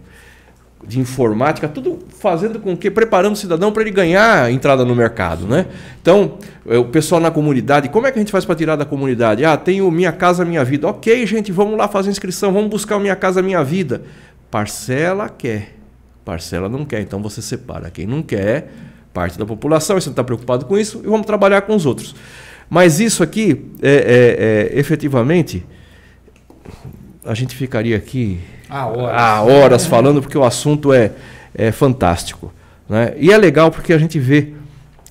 de informática, tudo fazendo com que preparando o cidadão para ele ganhar entrada no mercado, né? Então, é, o pessoal na comunidade, como é que a gente faz para tirar da comunidade? Ah, tenho Minha Casa Minha Vida. OK, gente, vamos lá fazer inscrição, vamos buscar Minha Casa Minha Vida. Parcela quer, parcela não quer. Então você separa quem não quer, parte da população, você não está preocupado com isso, e vamos trabalhar com os outros. Mas isso aqui, é, é, é efetivamente, a gente ficaria aqui há horas, há horas falando, porque o assunto é, é fantástico. Né? E é legal porque a gente vê,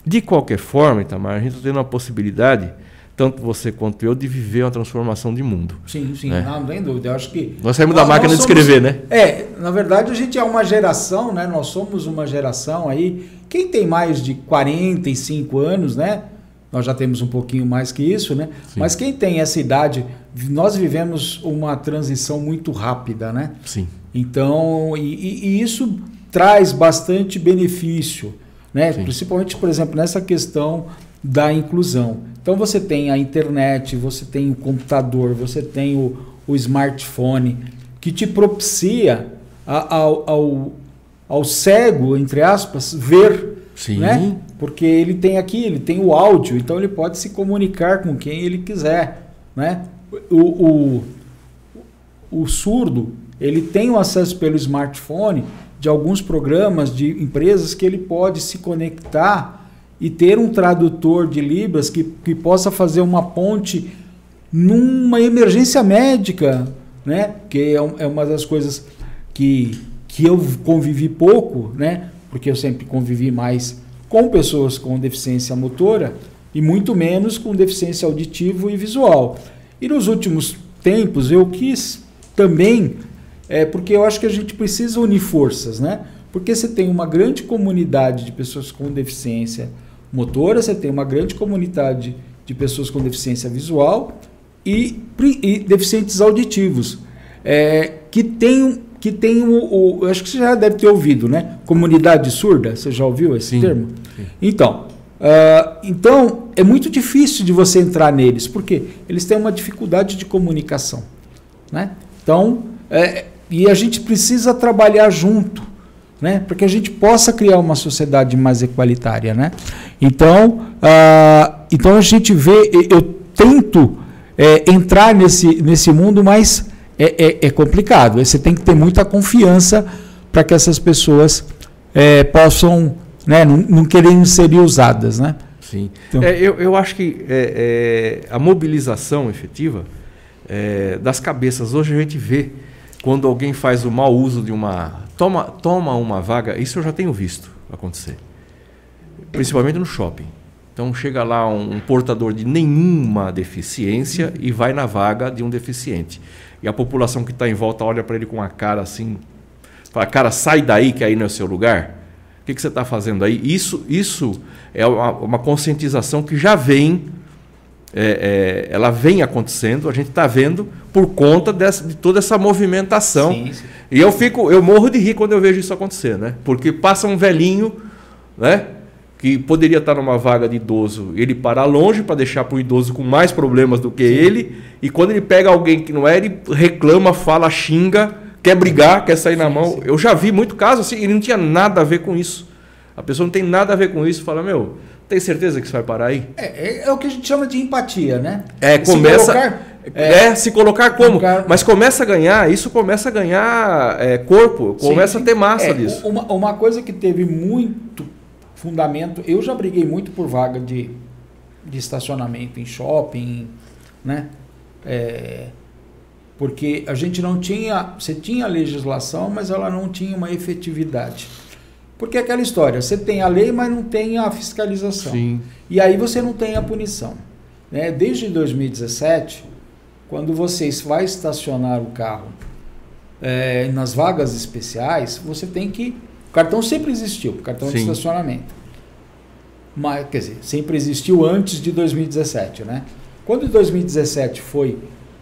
de qualquer forma, Itamar, a gente está tendo a possibilidade, tanto você quanto eu, de viver uma transformação de mundo. Sim, sim, né? não, não tem dúvida. Eu acho que. Nós saímos da máquina de escrever, né? É, na verdade a gente é uma geração, né? Nós somos uma geração aí. Quem tem mais de 45 anos, né? Nós já temos um pouquinho mais que isso, né? Sim. Mas quem tem essa idade, nós vivemos uma transição muito rápida, né? Sim. Então, e, e isso traz bastante benefício, né? Sim. Principalmente, por exemplo, nessa questão da inclusão. Então você tem a internet, você tem o computador, você tem o, o smartphone que te propicia a, ao, ao, ao cego, entre aspas, ver Sim. Né? Porque ele tem aqui, ele tem o áudio, então ele pode se comunicar com quem ele quiser. Né? O, o, o surdo, ele tem o acesso pelo smartphone de alguns programas de empresas que ele pode se conectar e ter um tradutor de Libras que, que possa fazer uma ponte numa emergência médica, né? que é, é uma das coisas que, que eu convivi pouco, né? porque eu sempre convivi mais com pessoas com deficiência motora e muito menos com deficiência auditivo e visual. E nos últimos tempos eu quis também, é, porque eu acho que a gente precisa unir forças, né? Porque você tem uma grande comunidade de pessoas com deficiência motora, você tem uma grande comunidade de pessoas com deficiência visual e, e deficientes auditivos, é, que tem que tem o, o, Acho que você já deve ter ouvido, né? Comunidade surda, você já ouviu esse sim, termo? Sim. Então, uh, então, é muito difícil de você entrar neles, porque eles têm uma dificuldade de comunicação. Né? Então, é, e a gente precisa trabalhar junto, né? para que a gente possa criar uma sociedade mais equalitária. Né? Então, uh, então, a gente vê, eu tento é, entrar nesse, nesse mundo, mas é, é, é complicado. Você tem que ter muita confiança para que essas pessoas é, possam né, não, não quererem ser usadas. Né? Sim. Então, é, eu, eu acho que é, é, a mobilização efetiva é, das cabeças, hoje a gente vê quando alguém faz o mau uso de uma. Toma, toma uma vaga, isso eu já tenho visto acontecer. Principalmente no shopping. Então chega lá um, portador de nenhuma deficiência e vai na vaga de um deficiente e a população que está em volta olha para ele com uma cara assim, fala, cara, sai daí que aí não é o seu lugar. O que, que você está fazendo aí? Isso, isso é uma, uma conscientização que já vem, é, é, ela vem acontecendo, a gente está vendo por conta dessa, de toda essa movimentação. Sim, sim. E eu fico, eu morro de rir quando eu vejo isso acontecer, né? Porque passa um velhinho, né? Que poderia estar numa vaga de idoso, ele parar longe para deixar para o idoso com mais problemas do que Sim. ele, e quando ele pega alguém que não é, ele reclama, fala, xinga, quer brigar, quer sair na mão. Eu já vi muito caso assim, ele não tinha nada a ver com isso. A pessoa não tem nada a ver com isso, fala, meu, tem certeza que isso vai parar aí? É, é, é o que a gente chama de empatia, né? É, começa. Se colocar, é, é, se colocar como? Colocar, mas começa a ganhar, isso começa a ganhar é, corpo, começa sim, a ter massa é, disso. Uma, uma coisa que teve muito fundamento. Eu já briguei muito por vaga de, de estacionamento em shopping, né? É, porque a gente não tinha, você tinha legislação, mas ela não tinha uma efetividade. Porque é aquela história, você tem a lei, mas não tem a fiscalização. Sim. E aí você não tem a punição. Né? Desde 2017, quando você vai estacionar o carro é, nas vagas especiais, você tem que. O cartão sempre existiu, cartão Sim. de estacionamento. Mas, quer dizer, sempre existiu antes de 2017, né? Quando em 2017 foi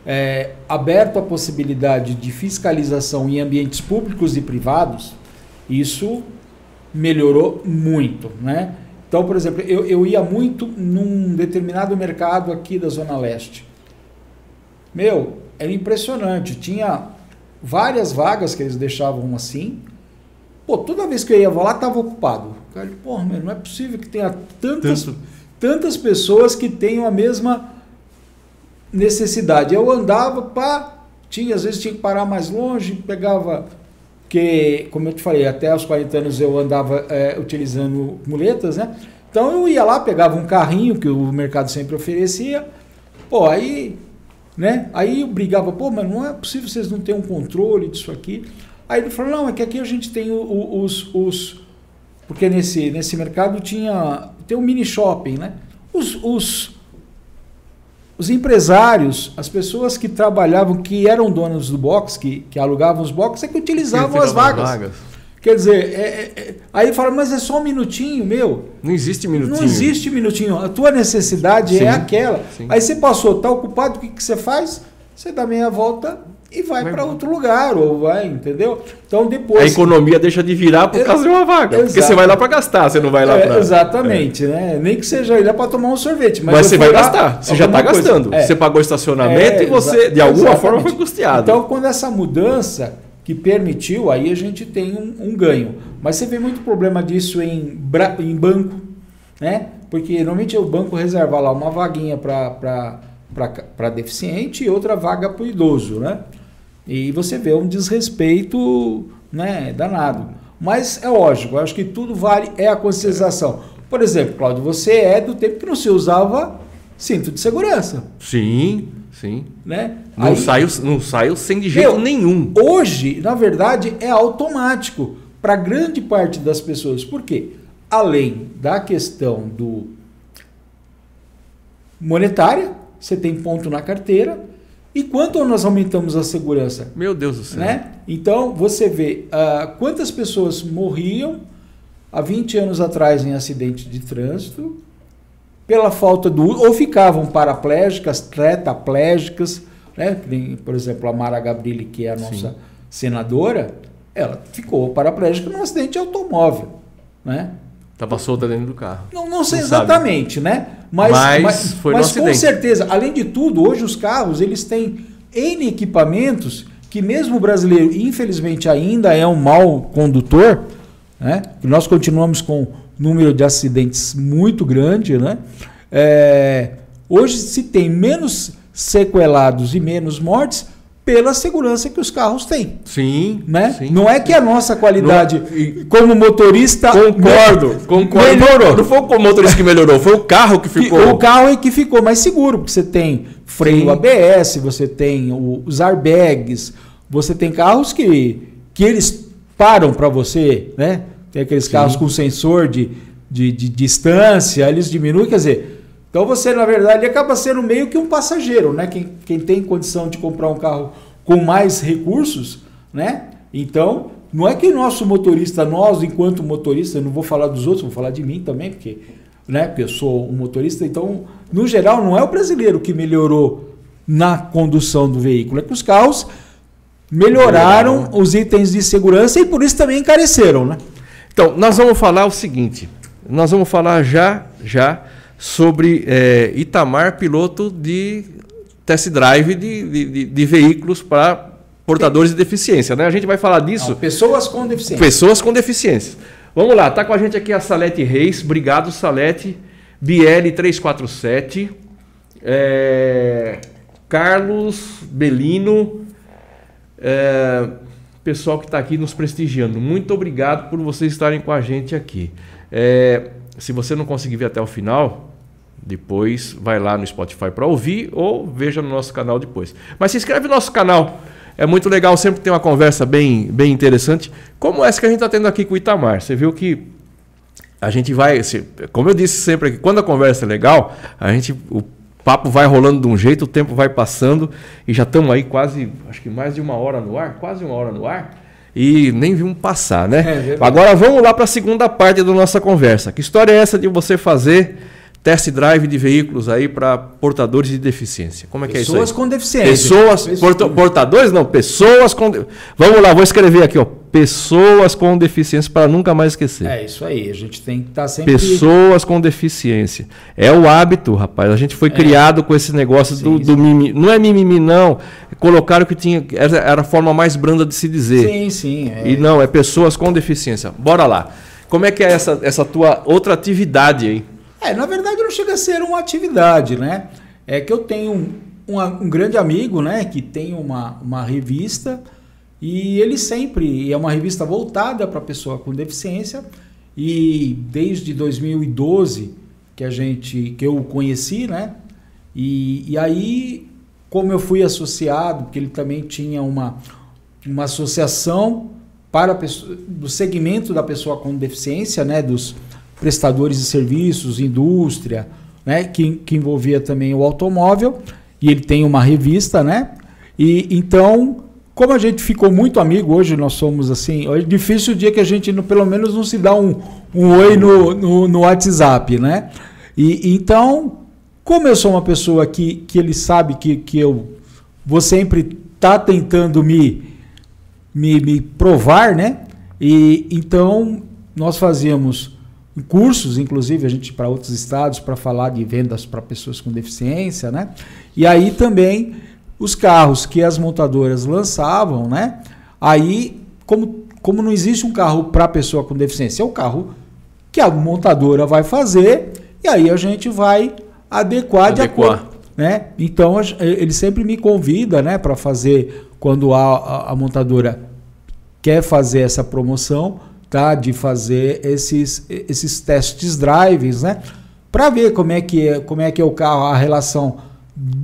é, aberto a possibilidade de fiscalização em ambientes públicos e privados, isso melhorou muito, né? Então, por exemplo, eu, eu ia muito num determinado mercado aqui da Zona Leste. Meu, era impressionante. Tinha várias vagas que eles deixavam assim. Pô, toda vez que eu ia lá, estava ocupado. Cara, pô, meu, não é possível que tenha tantas, Tanto. tantas pessoas que tenham a mesma necessidade. Eu andava, pá, tinha, às vezes tinha que parar mais longe, pegava que, como eu te falei, até aos 40 anos eu andava é, utilizando muletas, né? Então eu ia lá, pegava um carrinho que o mercado sempre oferecia, pô, aí, né? Aí eu brigava, pô, mas não é possível vocês não terem um controle disso aqui. Aí ele falou, não, é que aqui a gente tem os, os porque nesse, nesse mercado tinha, tem um mini shopping, né? Os, os os empresários, as pessoas que trabalhavam, que eram donos do box, que, que alugavam os boxes, é que utilizavam as vagas. vagas. Quer dizer, é, é, é aí fala, mas é só um minutinho, meu. Não existe minutinho. Não existe minutinho. A tua necessidade é sim, é aquela. Sim. Aí você passou, está ocupado, o que, que você faz? Você dá meia volta e vai, vai para outro lugar, ou vai, entendeu? Então depois. A economia deixa de virar por causa de uma vaga. Exato. Porque você vai lá para gastar, você não vai lá é, para. Exatamente, é. né? Nem que seja ir lá para tomar um sorvete. Mas, mas você vai gastar, você já está gastando. É. Você pagou estacionamento é, e você, de alguma exatamente. forma, foi custeado. Então, quando essa mudança que permitiu, aí a gente tem um, um ganho. Mas você vê muito problema disso em, em banco, né? Porque normalmente o banco reserva lá uma vaguinha para deficiente e outra vaga para o idoso, né? E você vê um desrespeito né, danado. Mas é lógico, eu acho que tudo vale é a conscientização. Por exemplo, Cláudio, você é do tempo que não se usava cinto de segurança. Sim, sim. Né? Não, Aí, saio, não saio sem de jeito nenhum. Hoje, na verdade, é automático para grande parte das pessoas. Por quê? Além da questão do monetária, você tem ponto na carteira, e quanto nós aumentamos a segurança? Meu Deus do céu. Né? Então, você vê uh, quantas pessoas morriam há 20 anos atrás em acidente de trânsito pela falta do ou ficavam paraplégicas, tetraplégicas, né? por exemplo, a Mara Gabrilli, que é a nossa Sim. senadora, ela ficou paraplégica num acidente de automóvel, né? Estava solta dentro do carro. Não, não sei não exatamente, sabe. né? Mas, mas, mas, foi mas com certeza, além de tudo, hoje os carros eles têm N equipamentos que mesmo o brasileiro, infelizmente, ainda é um mau condutor, né? nós continuamos com um número de acidentes muito grande, né? É, hoje se tem menos sequelados e menos mortes pela segurança que os carros têm. Sim. Né? Sim, não é que a nossa qualidade não, como motorista. Concordo, concordo. Melhorou. Não foi o motorista que melhorou, foi o carro que ficou. O carro é que ficou mais seguro, porque você tem freio sim. ABS, você tem os airbags, você tem carros que, que eles param para você, né? Tem aqueles sim. carros com sensor de, de, de distância, eles diminuem, quer dizer então você, na verdade, acaba sendo meio que um passageiro, né? Quem, quem tem condição de comprar um carro com mais recursos, né? Então, não é que o nosso motorista, nós, enquanto motorista, não vou falar dos outros, vou falar de mim também, porque, né, porque eu sou um motorista, então, no geral, não é o brasileiro que melhorou na condução do veículo, é que os carros melhoraram os itens de segurança e por isso também encareceram, né? Então, nós vamos falar o seguinte, nós vamos falar já, já sobre é, Itamar, piloto de test drive de, de, de veículos para portadores de deficiência. Né? A gente vai falar disso. Não, pessoas com deficiência. Pessoas com deficiência. Vamos lá, está com a gente aqui a Salete Reis. Obrigado, Salete. BL 347. É, Carlos Belino. É, pessoal que está aqui nos prestigiando. Muito obrigado por vocês estarem com a gente aqui. É, se você não conseguir ver até o final, depois vai lá no Spotify para ouvir ou veja no nosso canal depois. Mas se inscreve no nosso canal. É muito legal, sempre tem uma conversa bem, bem interessante, como essa que a gente está tendo aqui com o Itamar. Você viu que a gente vai, como eu disse sempre aqui, quando a conversa é legal, a gente, o papo vai rolando de um jeito, o tempo vai passando e já estamos aí quase, acho que mais de uma hora no ar, quase uma hora no ar e nem vimos passar, né? É, Agora vamos lá para a segunda parte da nossa conversa. Que história é essa de você fazer test drive de veículos aí para portadores de deficiência. Como é que é isso? Pessoas com deficiência. Pessoas, porta, portadores não, pessoas com Vamos lá, vou escrever aqui, ó. Pessoas com deficiência para nunca mais esquecer. É isso aí, a gente tem que estar tá sempre Pessoas com deficiência. É o hábito, rapaz. A gente foi é. criado com esse negócio sim, do, do mimimi. Não é mimimi não. Colocaram que tinha era, era a forma mais branda de se dizer. Sim, sim, é. E não, é pessoas com deficiência. Bora lá. Como é que é essa essa tua outra atividade aí? É, na verdade não chega a ser uma atividade, né? É que eu tenho um, um, um grande amigo, né, que tem uma, uma revista e ele sempre é uma revista voltada para pessoa com deficiência e desde 2012 que a gente que eu o conheci, né? E, e aí como eu fui associado, porque ele também tinha uma, uma associação para pessoa, do segmento da pessoa com deficiência, né, dos prestadores de serviços, indústria, né, que, que envolvia também o automóvel, e ele tem uma revista, né? E então, como a gente ficou muito amigo hoje, nós somos assim, é difícil o dia que a gente não, pelo menos não se dá um, um oi no, no, no WhatsApp, né? E então, como eu sou uma pessoa que, que ele sabe que, que eu vou sempre estar tá tentando me, me, me provar, né? E então nós fazíamos cursos, inclusive, a gente para outros estados para falar de vendas para pessoas com deficiência, né? E aí também os carros que as montadoras lançavam, né? Aí, como, como não existe um carro para pessoa com deficiência, é o carro que a montadora vai fazer e aí a gente vai adequar, adequar. de acordo, né? Então ele sempre me convida, né, para fazer quando a, a, a montadora quer fazer essa promoção tá? de fazer esses, esses testes drives, né? Para ver como é, que é, como é que é o carro, a relação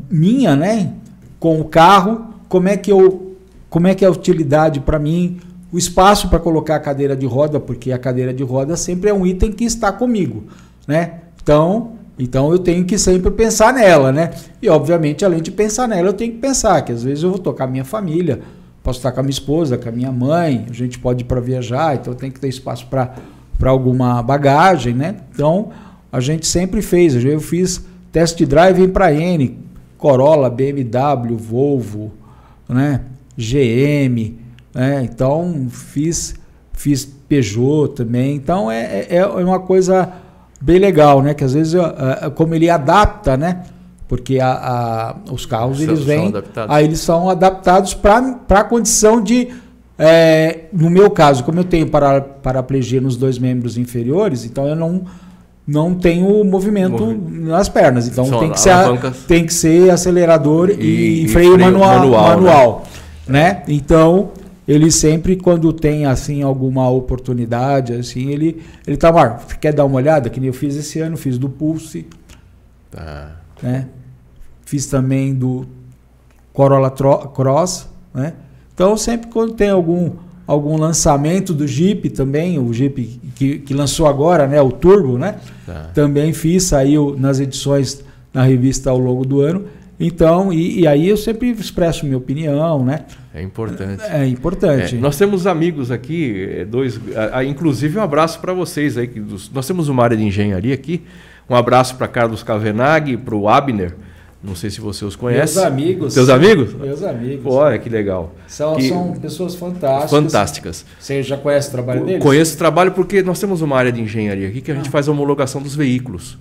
minha, né? Com o carro, como é que eu, como é que é a utilidade para mim, o espaço para colocar a cadeira de roda, porque a cadeira de roda sempre é um item que está comigo, né? Então, então eu tenho que sempre pensar nela, né? E obviamente, além de pensar nela, eu tenho que pensar que às vezes eu vou tocar minha família, posso estar com a minha esposa, com a minha mãe, a gente pode ir para viajar, então tem que ter espaço para alguma bagagem, né? Então a gente sempre fez, eu fiz test drive para N, Corolla, BMW, Volvo, né? GM, né? Então fiz fiz Peugeot também, então é, é, é uma coisa bem legal, né? Que às vezes como ele adapta, né? Porque a, a, os carros eles vêm, aí eles são adaptados para a condição de, é, no meu caso, como eu tenho para, paraplegia nos dois membros inferiores, então eu não não tenho movimento Movi nas pernas, então tem que, ser, tem que ser acelerador e, e freio, freio manual, manual, manual né? né? Então ele sempre quando tem assim alguma oportunidade assim ele ele tá Mar, quer dar uma olhada que nem eu fiz esse ano fiz do Pulse tá né? Fiz também do Corolla Cross, né? Então sempre quando tem algum algum lançamento do Jeep também, o Jeep que, que lançou agora, né, o Turbo, né? Tá. Também fiz, saiu nas edições na revista ao longo do ano. Então, e, e, aí eu sempre expresso minha opinião, né? É importante. É, é importante. É, nós temos amigos aqui, é, dois, inclusive um abraço para vocês aí. Que dos, nós temos uma área de engenharia aqui um abraço para Carlos Cavenaghi, para o Abner. Não sei se você os conhece. Meus amigos. Seus amigos? Meus amigos. Pô, olha que legal. São, que... são pessoas fantásticas. Fantásticas. Você já conhece o trabalho deles? Conheço o trabalho porque nós temos uma área de engenharia aqui que a gente ah. faz a homologação dos veículos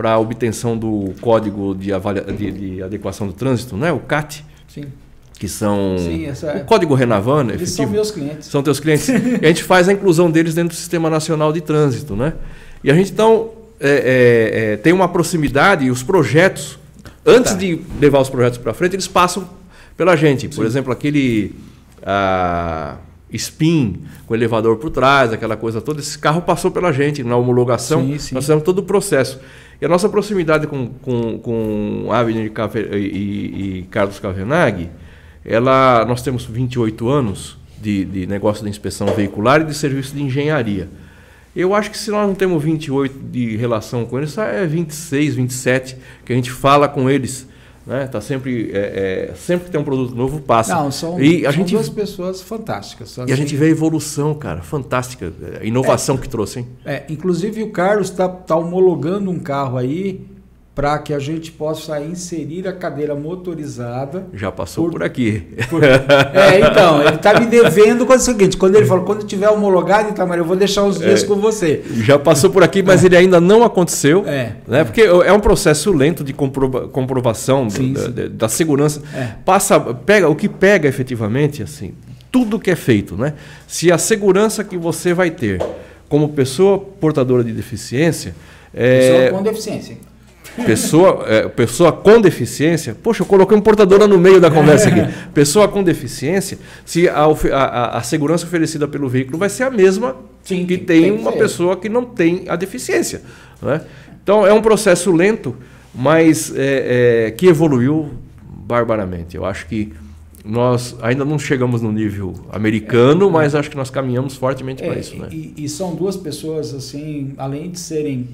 para obtenção do código de, avalia... de, de, adequação do trânsito, né? o CAT. Sim. Que são. Sim, essa é... O código Renavan, Eles efetivo, são meus clientes. São teus clientes. e a gente faz a inclusão deles dentro do Sistema Nacional de Trânsito. Né? E a gente, então, é, é, é, tem uma proximidade e os projetos, antes tá. de levar os projetos para frente, eles passam pela gente. Por Sim. exemplo, aquele a, spin com elevador por trás, aquela coisa toda, esse carro passou pela gente na homologação, sim, sim. nós fizemos todo o processo. E a nossa proximidade com, com, com Avner e, e, e Carlos Cavenaghi ela, nós temos 28 anos de, de negócio de inspeção veicular e de serviço de engenharia. Eu acho que se nós não temos 28 de relação com eles, é 26, 27 que a gente fala com eles. Né? Tá sempre, é, é, sempre que tem um produto novo, passa. Não, são, e a são gente, duas pessoas fantásticas. Assim. E a gente vê a evolução, cara, fantástica. A inovação é, que trouxe, hein? É, inclusive o Carlos está tá homologando um carro aí para que a gente possa inserir a cadeira motorizada. Já passou por, por aqui. Por, é, então, ele está me devendo com o seguinte, quando ele falou, quando tiver homologado, então, eu vou deixar uns dias é, com você. Já passou por aqui, mas é. ele ainda não aconteceu. É. Né? Porque é um processo lento de comprova comprovação sim, da, sim. da, segurança. É. Passa, pega, o que pega efetivamente, assim, tudo que é feito, né? Se a segurança que você vai ter como pessoa portadora de deficiência. Pessoa é, com deficiência. Pessoa, é, pessoa com deficiência, poxa, eu coloquei um portadora no meio da conversa aqui. Pessoa com deficiência, se a, a, a segurança oferecida pelo veículo vai ser a mesma Sim, que tem, tem uma pessoa que não tem a deficiência. Né? Então é um processo lento, mas é, é, que evoluiu barbaramente. Eu acho que nós ainda não chegamos no nível americano, é, mas acho que nós caminhamos fortemente para é, isso. Né? E, e são duas pessoas, assim, além de serem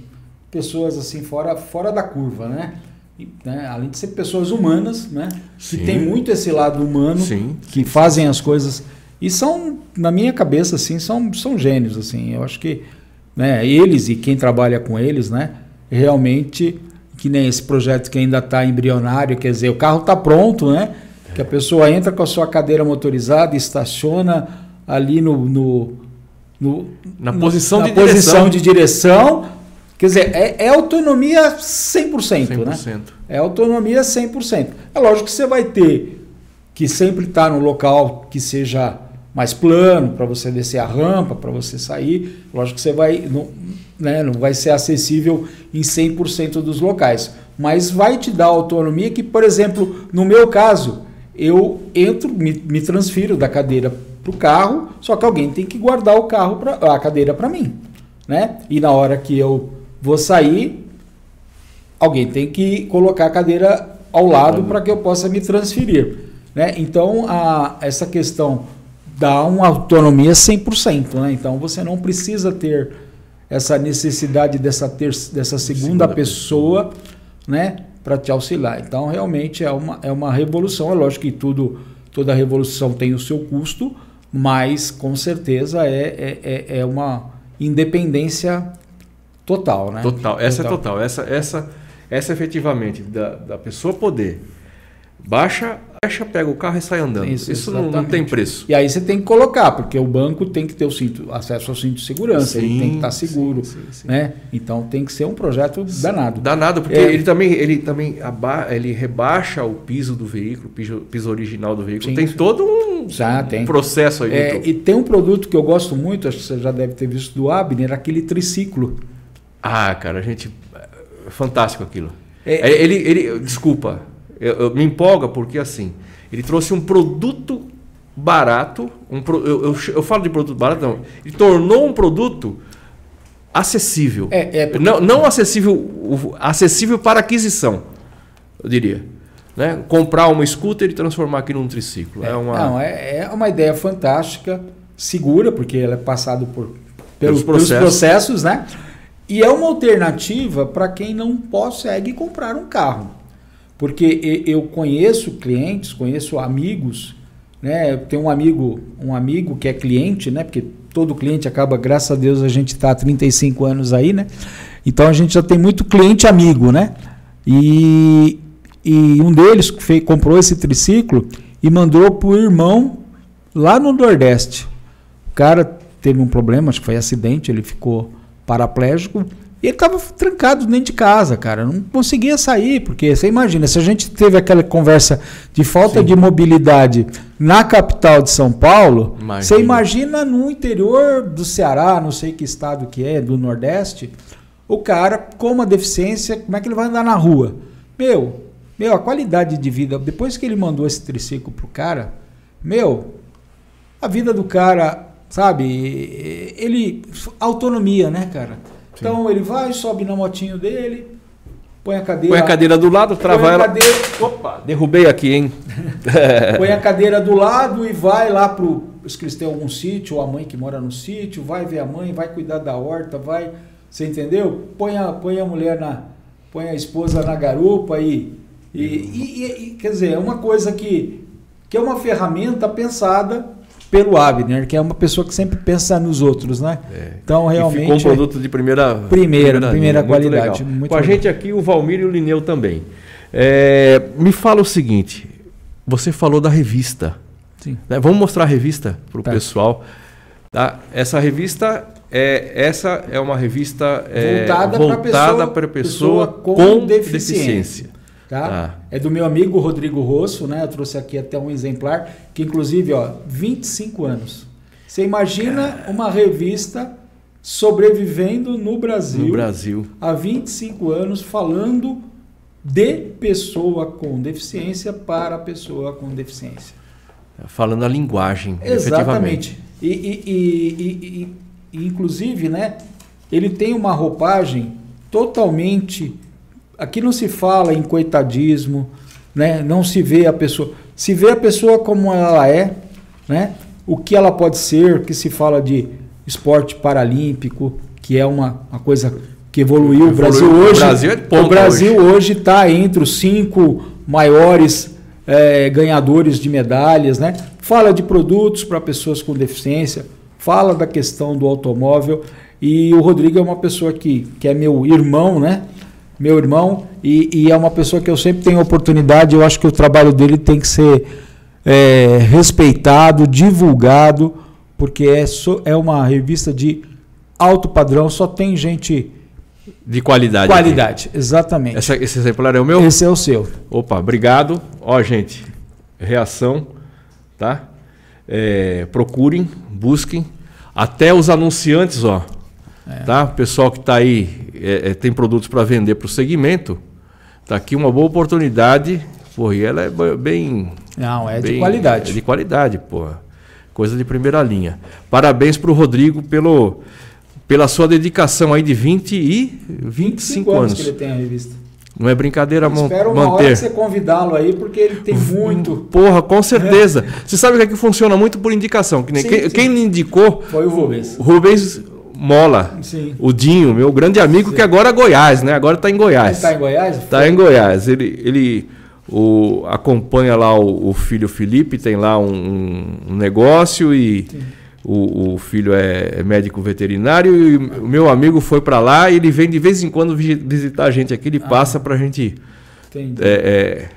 pessoas assim fora, fora da curva, né? E, né? Além de ser pessoas humanas, né? Sim. Que tem muito esse lado humano, Sim. que fazem as coisas e são, na minha cabeça, assim, são, são gênios, assim. Eu acho que, né? Eles e quem trabalha com eles, né? Realmente que nem esse projeto que ainda está embrionário, quer dizer, o carro está pronto, né? Que a pessoa entra com a sua cadeira motorizada, estaciona ali no, no, no na posição, na de, posição direção. de direção Quer dizer, é, é autonomia 100%, 100%, né? É autonomia 100%. É lógico que você vai ter que sempre estar no local que seja mais plano, para você descer a rampa, para você sair. Lógico que você vai, não, né, não vai ser acessível em 100% dos locais. Mas vai te dar autonomia que, por exemplo, no meu caso, eu entro, me, me transfiro da cadeira para o carro, só que alguém tem que guardar o carro, pra, a cadeira para mim. Né? E na hora que eu Vou sair, alguém tem que colocar a cadeira ao lado para que eu possa me transferir. Né? Então, a, essa questão dá uma autonomia 100%. Né? Então, você não precisa ter essa necessidade dessa, ter, dessa segunda, segunda pessoa, pessoa. né, para te auxiliar. Então, realmente é uma, é uma revolução. É lógico que tudo, toda revolução tem o seu custo, mas com certeza é, é, é, é uma independência Total, né? Total. Essa total. é total. Essa, essa, essa efetivamente, da, da pessoa poder. Baixa, baixa, pega o carro e sai andando. Isso, Isso não, não, tem preço. E aí você tem que colocar, porque o banco tem que ter o cinto, acesso ao cinto de segurança, sim, ele tem que estar seguro. Sim, sim, né? Então tem que ser um projeto danado. Danado, porque é, ele também, ele também aba, ele rebaixa o piso do veículo, o piso, piso original do veículo. tem todo um, já, tem. processo aí. É, e tem um produto que eu gosto muito, acho que você já deve ter visto do Abner, aquele triciclo. Ah, cara, a gente. Fantástico aquilo. É, ele, ele, desculpa, eu, eu, me empolga porque assim, ele trouxe um produto barato, um, eu, eu, eu falo de produto barato, não, ele tornou um produto acessível. É, é porque... não, não acessível, acessível para aquisição, eu diria. Né? Comprar uma scooter e transformar aqui num triciclo. É, é uma... Não, é, é uma ideia fantástica, segura, porque ela é passado por, pelos, pelos processos. pelos processos, né? E é uma alternativa para quem não consegue comprar um carro. Porque eu conheço clientes, conheço amigos, né? Tem um amigo, um amigo que é cliente, né? Porque todo cliente acaba, graças a Deus, a gente está há 35 anos aí, né? Então a gente já tem muito cliente amigo, né? E, e um deles fez, comprou esse triciclo e mandou para o irmão lá no Nordeste. O cara teve um problema, acho que foi acidente, ele ficou paraplégico, e ele estava trancado dentro de casa, cara. Não conseguia sair, porque você imagina, se a gente teve aquela conversa de falta Sim. de mobilidade na capital de São Paulo, imagina. você imagina no interior do Ceará, não sei que estado que é, do Nordeste, o cara com uma deficiência, como é que ele vai andar na rua? Meu, meu, a qualidade de vida, depois que ele mandou esse triciclo pro cara, meu, a vida do cara sabe? Ele autonomia, né, cara? Sim. Então ele vai, sobe na motinho dele, põe a cadeira. Põe a cadeira do lado, trava ela. Cadeira... Opa, derrubei aqui, hein? põe a cadeira do lado e vai lá pro. Se eles têm algum sítio, ou a mãe que mora no sítio, vai ver a mãe, vai cuidar da horta, vai. Você entendeu? Põe a, põe a mulher na. Põe a esposa na garupa e. E, e, e quer dizer, é uma coisa que, que é uma ferramenta pensada pelo Abner, que é uma pessoa que sempre pensa nos outros, né? É. Então realmente e ficou um produto de primeira primeira, primeira, primeira qualidade. Muito muito Com legal. a gente aqui o Valmir e o Lineu também. É, me fala o seguinte, você falou da revista. Sim. Né? Vamos mostrar a revista para o tá. pessoal. Tá? Essa revista é essa é uma revista é, voltada, voltada para pessoa, pessoa, com, com deficiência. deficiência. Tá? tá? É do meu amigo Rodrigo Rosso, né? Eu trouxe aqui até um exemplar, que inclusive, ó, 25 anos. Você imagina uma revista sobrevivendo no Brasil, no Brasil há 25 anos falando de pessoa com deficiência para pessoa com deficiência. Falando a linguagem, Exatamente. E, e, e, e, inclusive, né, ele tem uma roupagem totalmente aqui não se fala em coitadismo, né? não se vê a pessoa. Se vê a pessoa como ela é, né? o que ela pode ser, que se fala de esporte paralímpico, que é uma, uma coisa que evoluiu. O Brasil hoje, o Brasil, é o Brasil hoje está entre os cinco maiores é, ganhadores de medalhas. Né? Fala de produtos para pessoas com deficiência, fala da questão do automóvel. E o Rodrigo é uma pessoa que, que é meu irmão, né? Meu irmão, e, e, é uma pessoa que eu sempre tenho oportunidade, eu acho que o trabalho dele tem que ser é, respeitado, divulgado, porque é, so, é uma revista de alto padrão, só tem gente. De qualidade. Qualidade, aqui. exatamente. Essa, esse exemplar é o meu? Esse é o seu. Opa, obrigado. Ó, gente, reação, tá? É, procurem, busquem. Até os anunciantes, ó. É. Tá? O pessoal que está aí é, é, tem produtos para vender para o segmento, está aqui uma boa oportunidade. Pô, e ela é bem. Não, é bem, de qualidade. É de qualidade, pô. Coisa de primeira linha. Parabéns para o Rodrigo pelo, pela sua dedicação aí de 20 e 25, 25 anos. anos que ele tem a revista. Não é brincadeira manter. Espero uma manter. hora você convidá-lo aí, porque ele tem muito. Porra, com certeza. É. Você sabe que aqui funciona muito por indicação. Que nem, sim, quem, sim. quem indicou. Foi o Rubens. O Rubens Mola. Sim. O Dinho, meu grande amigo, Sim. que agora é Goiás, né? Agora está em Goiás. Está em Goiás? Está em Goiás. Ele, ele o, acompanha lá o, o filho Felipe, tem lá um, um negócio e o, o, filho é, é, médico veterinário e o meu amigo foi para lá e ele vem de vez em quando visitar a gente aqui, ele ah, passa para a gente é, é,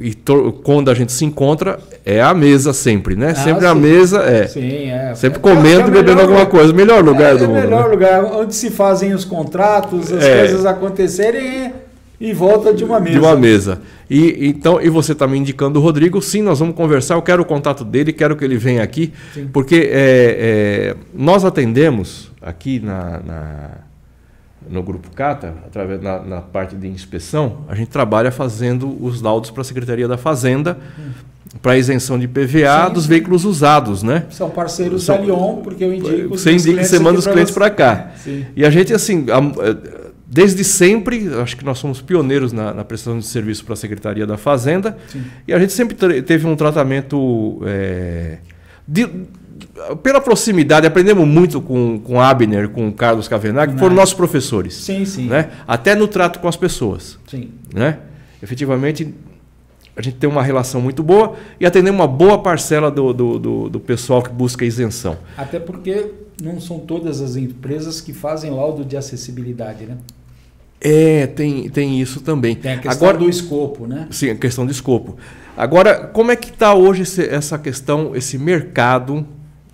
e quando a gente se encontra, é a mesa sempre, né? Ah, sempre sim. a mesa é. Sim, é. Sempre é, comendo e bebendo alguma coisa. Melhor lugar é, do mundo. É o melhor né? lugar, onde se fazem os contratos, as é. coisas acontecerem e volta de uma mesa. De uma mesa. E, então, e você está me indicando o Rodrigo, sim, nós vamos conversar, eu quero o contato dele, quero que ele venha aqui, sim. porque é, é, nós atendemos aqui na, na no Grupo Cata, através na, na, parte de inspeção, a gente trabalha fazendo os laudos para a Secretaria da Fazenda para isenção de PVA Sim. dos veículos usados, né? São parceiros São, da Lyon, porque eu indico Você indica, você manda os clientes para cá. Sim. E a gente assim, a, desde sempre, acho que nós somos pioneiros na, na prestação de serviço para a Secretaria da Fazenda, e a gente sempre teve um tratamento é, de, pela proximidade, aprendemos muito com, com Abner, com Carlos Cavenaghi, que foram nossos professores. Sim, sim. Né? Até no trato com as pessoas. Sim. Né? Efetivamente, a gente tem uma relação muito boa e atendemos uma boa parcela do, do, do, do, pessoal que busca isenção. Até porque não são todas as empresas que fazem laudo de acessibilidade, né? É, tem, tem isso também. Tem a questão Agora, do escopo, né? Sim, a questão do escopo. Agora, como é que está hoje essa questão, esse mercado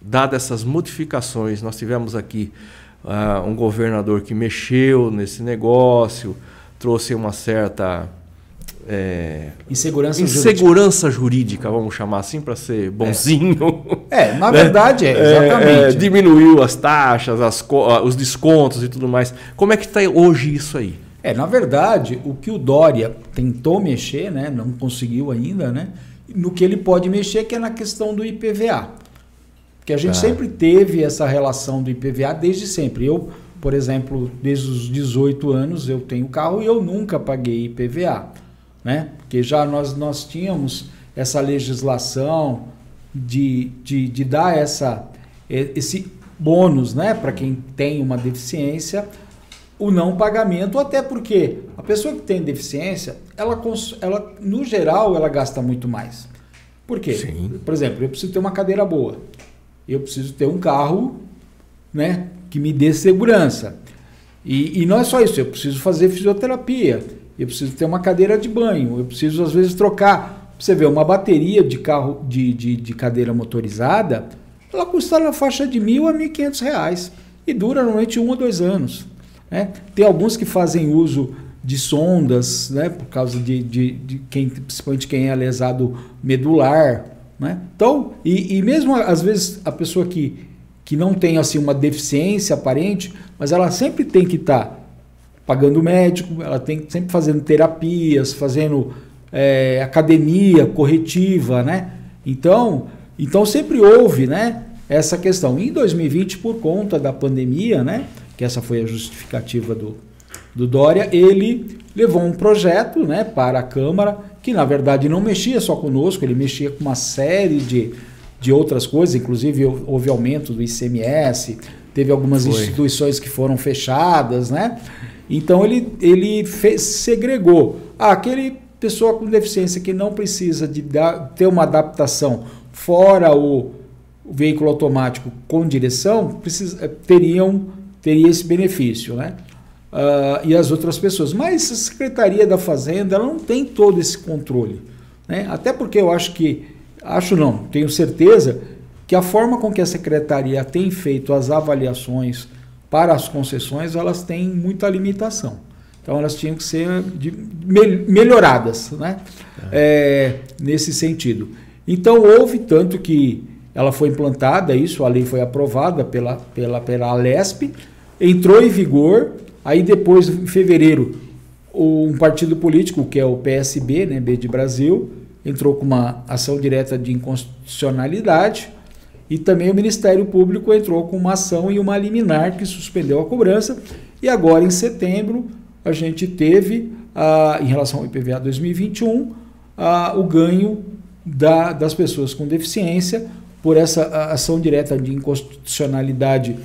dadas essas modificações, nós tivemos aqui uh, um governador que mexeu nesse negócio, trouxe uma certa é, insegurança, insegurança jurídica. jurídica. vamos chamar assim, para ser bonzinho. É, na né? verdade é, exatamente. É, é, diminuiu as taxas, as, os descontos e tudo mais. Como é que está hoje isso aí? É, na verdade, o que o Dória tentou mexer, né, não conseguiu ainda, né, no que ele pode mexer, que é na questão do IPVA. Porque a gente ah. sempre teve essa relação do IPVA desde sempre. Eu, por exemplo, desde os 18 anos eu tenho carro e eu nunca paguei IPVA, né? Porque já nós, nós tínhamos essa legislação de, de, de dar essa, esse bônus né, para quem tem uma deficiência, o não pagamento, até porque a pessoa que tem deficiência, ela, ela no geral, ela gasta muito mais. Por quê? Sim. Por exemplo, eu preciso ter uma cadeira boa. Eu preciso ter um carro né, que me dê segurança. E, e não é só isso, eu preciso fazer fisioterapia, eu preciso ter uma cadeira de banho, eu preciso às vezes trocar. Você vê, uma bateria de carro de, de, de cadeira motorizada, ela custa na faixa de mil a mil quinhentos reais e dura normalmente um ou dois anos. Né? Tem alguns que fazem uso de sondas, né, por causa de, de, de quem, principalmente quem é lesado medular. Né? Então, e, e mesmo às vezes a pessoa que, que não tem assim uma deficiência aparente, mas ela sempre tem que estar tá pagando médico, ela tem sempre fazendo terapias, fazendo é, academia corretiva, né? Então, então sempre houve, né? Essa questão. Em 2020, por conta da pandemia, né? Que essa foi a justificativa do, do Dória, ele levou um projeto né, para a Câmara, que na verdade não mexia só conosco, ele mexia com uma série de, de outras coisas, inclusive houve aumento do ICMS, teve algumas foi. instituições que foram fechadas, né? Então ele, ele fez, segregou. Ah, aquele pessoa com deficiência que não precisa de dar, ter uma adaptação fora o, o veículo automático com direção, precisa, teriam teria esse benefício, né? Uh, e as outras pessoas. Mas a Secretaria da Fazenda ela não tem todo esse controle. Né? Até porque eu acho que, acho não, tenho certeza que a forma com que a Secretaria tem feito as avaliações para as concessões, elas têm muita limitação. Então elas tinham que ser de, melhoradas né? É. É, nesse sentido. Então houve tanto que ela foi implantada, isso, a lei foi aprovada pela, pela, pela Alesp, entrou em vigor Aí depois, em fevereiro, um partido político, que é o PSB, né, B de Brasil, entrou com uma ação direta de inconstitucionalidade e também o Ministério Público entrou com uma ação e uma liminar que suspendeu a cobrança. E agora, em setembro, a gente teve, ah, em relação ao IPVA 2021, ah, o ganho da, das pessoas com deficiência por essa ação direta de inconstitucionalidade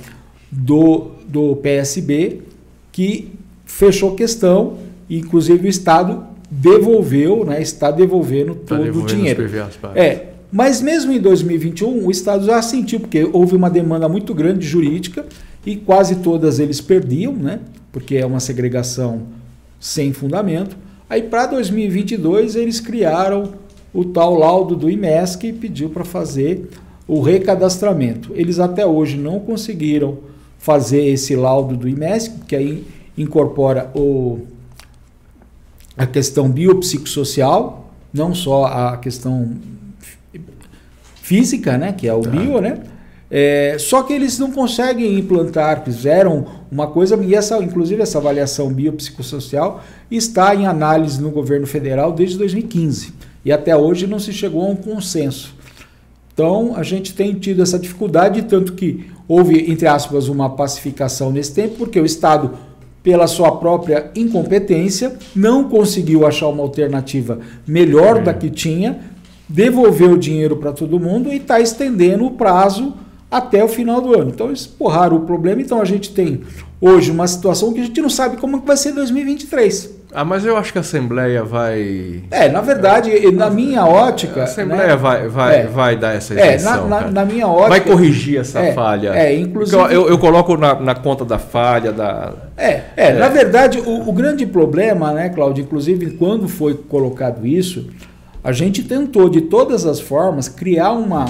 do, do PSB que fechou questão e inclusive o Estado devolveu, né, está devolvendo tá todo o dinheiro. É, mas mesmo em 2021 o Estado já sentiu porque houve uma demanda muito grande jurídica e quase todas eles perdiam, né, porque é uma segregação sem fundamento. Aí para 2022 eles criaram o tal laudo do IMESC que pediu para fazer o recadastramento. Eles até hoje não conseguiram fazer esse laudo do IMESC, que aí incorpora o, a questão biopsicossocial, não só a questão física, né, que é o tá. bio, né? É, só que eles não conseguem implantar, fizeram uma coisa, e essa, inclusive essa avaliação biopsicossocial está em análise no governo federal desde 2015. E até hoje não se chegou a um consenso. Então a gente tem tido essa dificuldade, tanto que houve, entre aspas, uma pacificação nesse tempo, porque o Estado, pela sua própria incompetência, não conseguiu achar uma alternativa melhor é. da que tinha, devolveu o dinheiro para todo mundo e está estendendo o prazo até o final do ano. Então eles porraram o problema, então a gente tem hoje uma situação que a gente não sabe como vai ser 2023. Ah, mas eu acho que a Assembleia vai. É, na verdade, é, na minha ótica. A Assembleia né? vai, vai, é, vai dar essa isenção. É, na, na, na, minha ótica. Vai corrigir essa é, falha. É, inclusive. Eu, eu, eu coloco na, na, conta da falha. Da, é, é, na verdade, o, o grande problema, né, Cláudio, inclusive quando foi colocado isso, a gente tentou de todas as formas criar uma,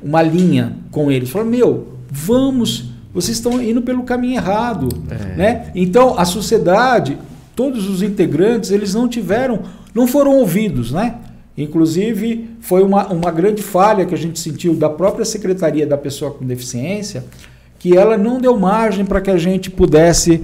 uma linha com eles. Falou, meu, vamos vocês estão indo pelo caminho errado, é. né? Então a sociedade, todos os integrantes, eles não tiveram, não foram ouvidos, né? Inclusive, foi uma, uma grande falha que a gente sentiu da própria Secretaria da Pessoa com Deficiência, que ela não deu margem para que a gente pudesse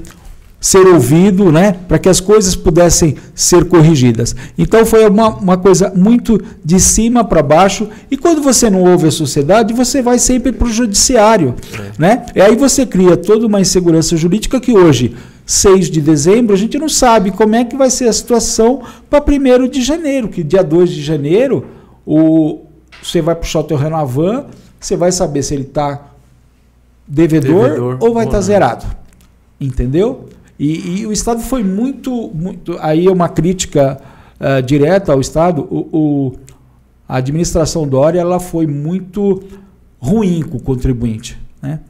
ser ouvido, né, para que as coisas pudessem ser corrigidas. Então foi uma, uma coisa muito de cima para baixo. E quando você não ouve a sociedade, você vai sempre para o judiciário. É. Né? E aí você cria toda uma insegurança jurídica que hoje, 6 de dezembro, a gente não sabe como é que vai ser a situação para 1 de janeiro, que dia 2 de janeiro o, você vai puxar o teu Renavan, você vai saber se ele está devedor, devedor, ou vai estar tá zerado. Entendeu? E, e, o Estado foi muito, muito. Aí é uma crítica uh, direta ao Estado. O, o, a administração Dória ela foi muito ruim com o contribuinte. Né?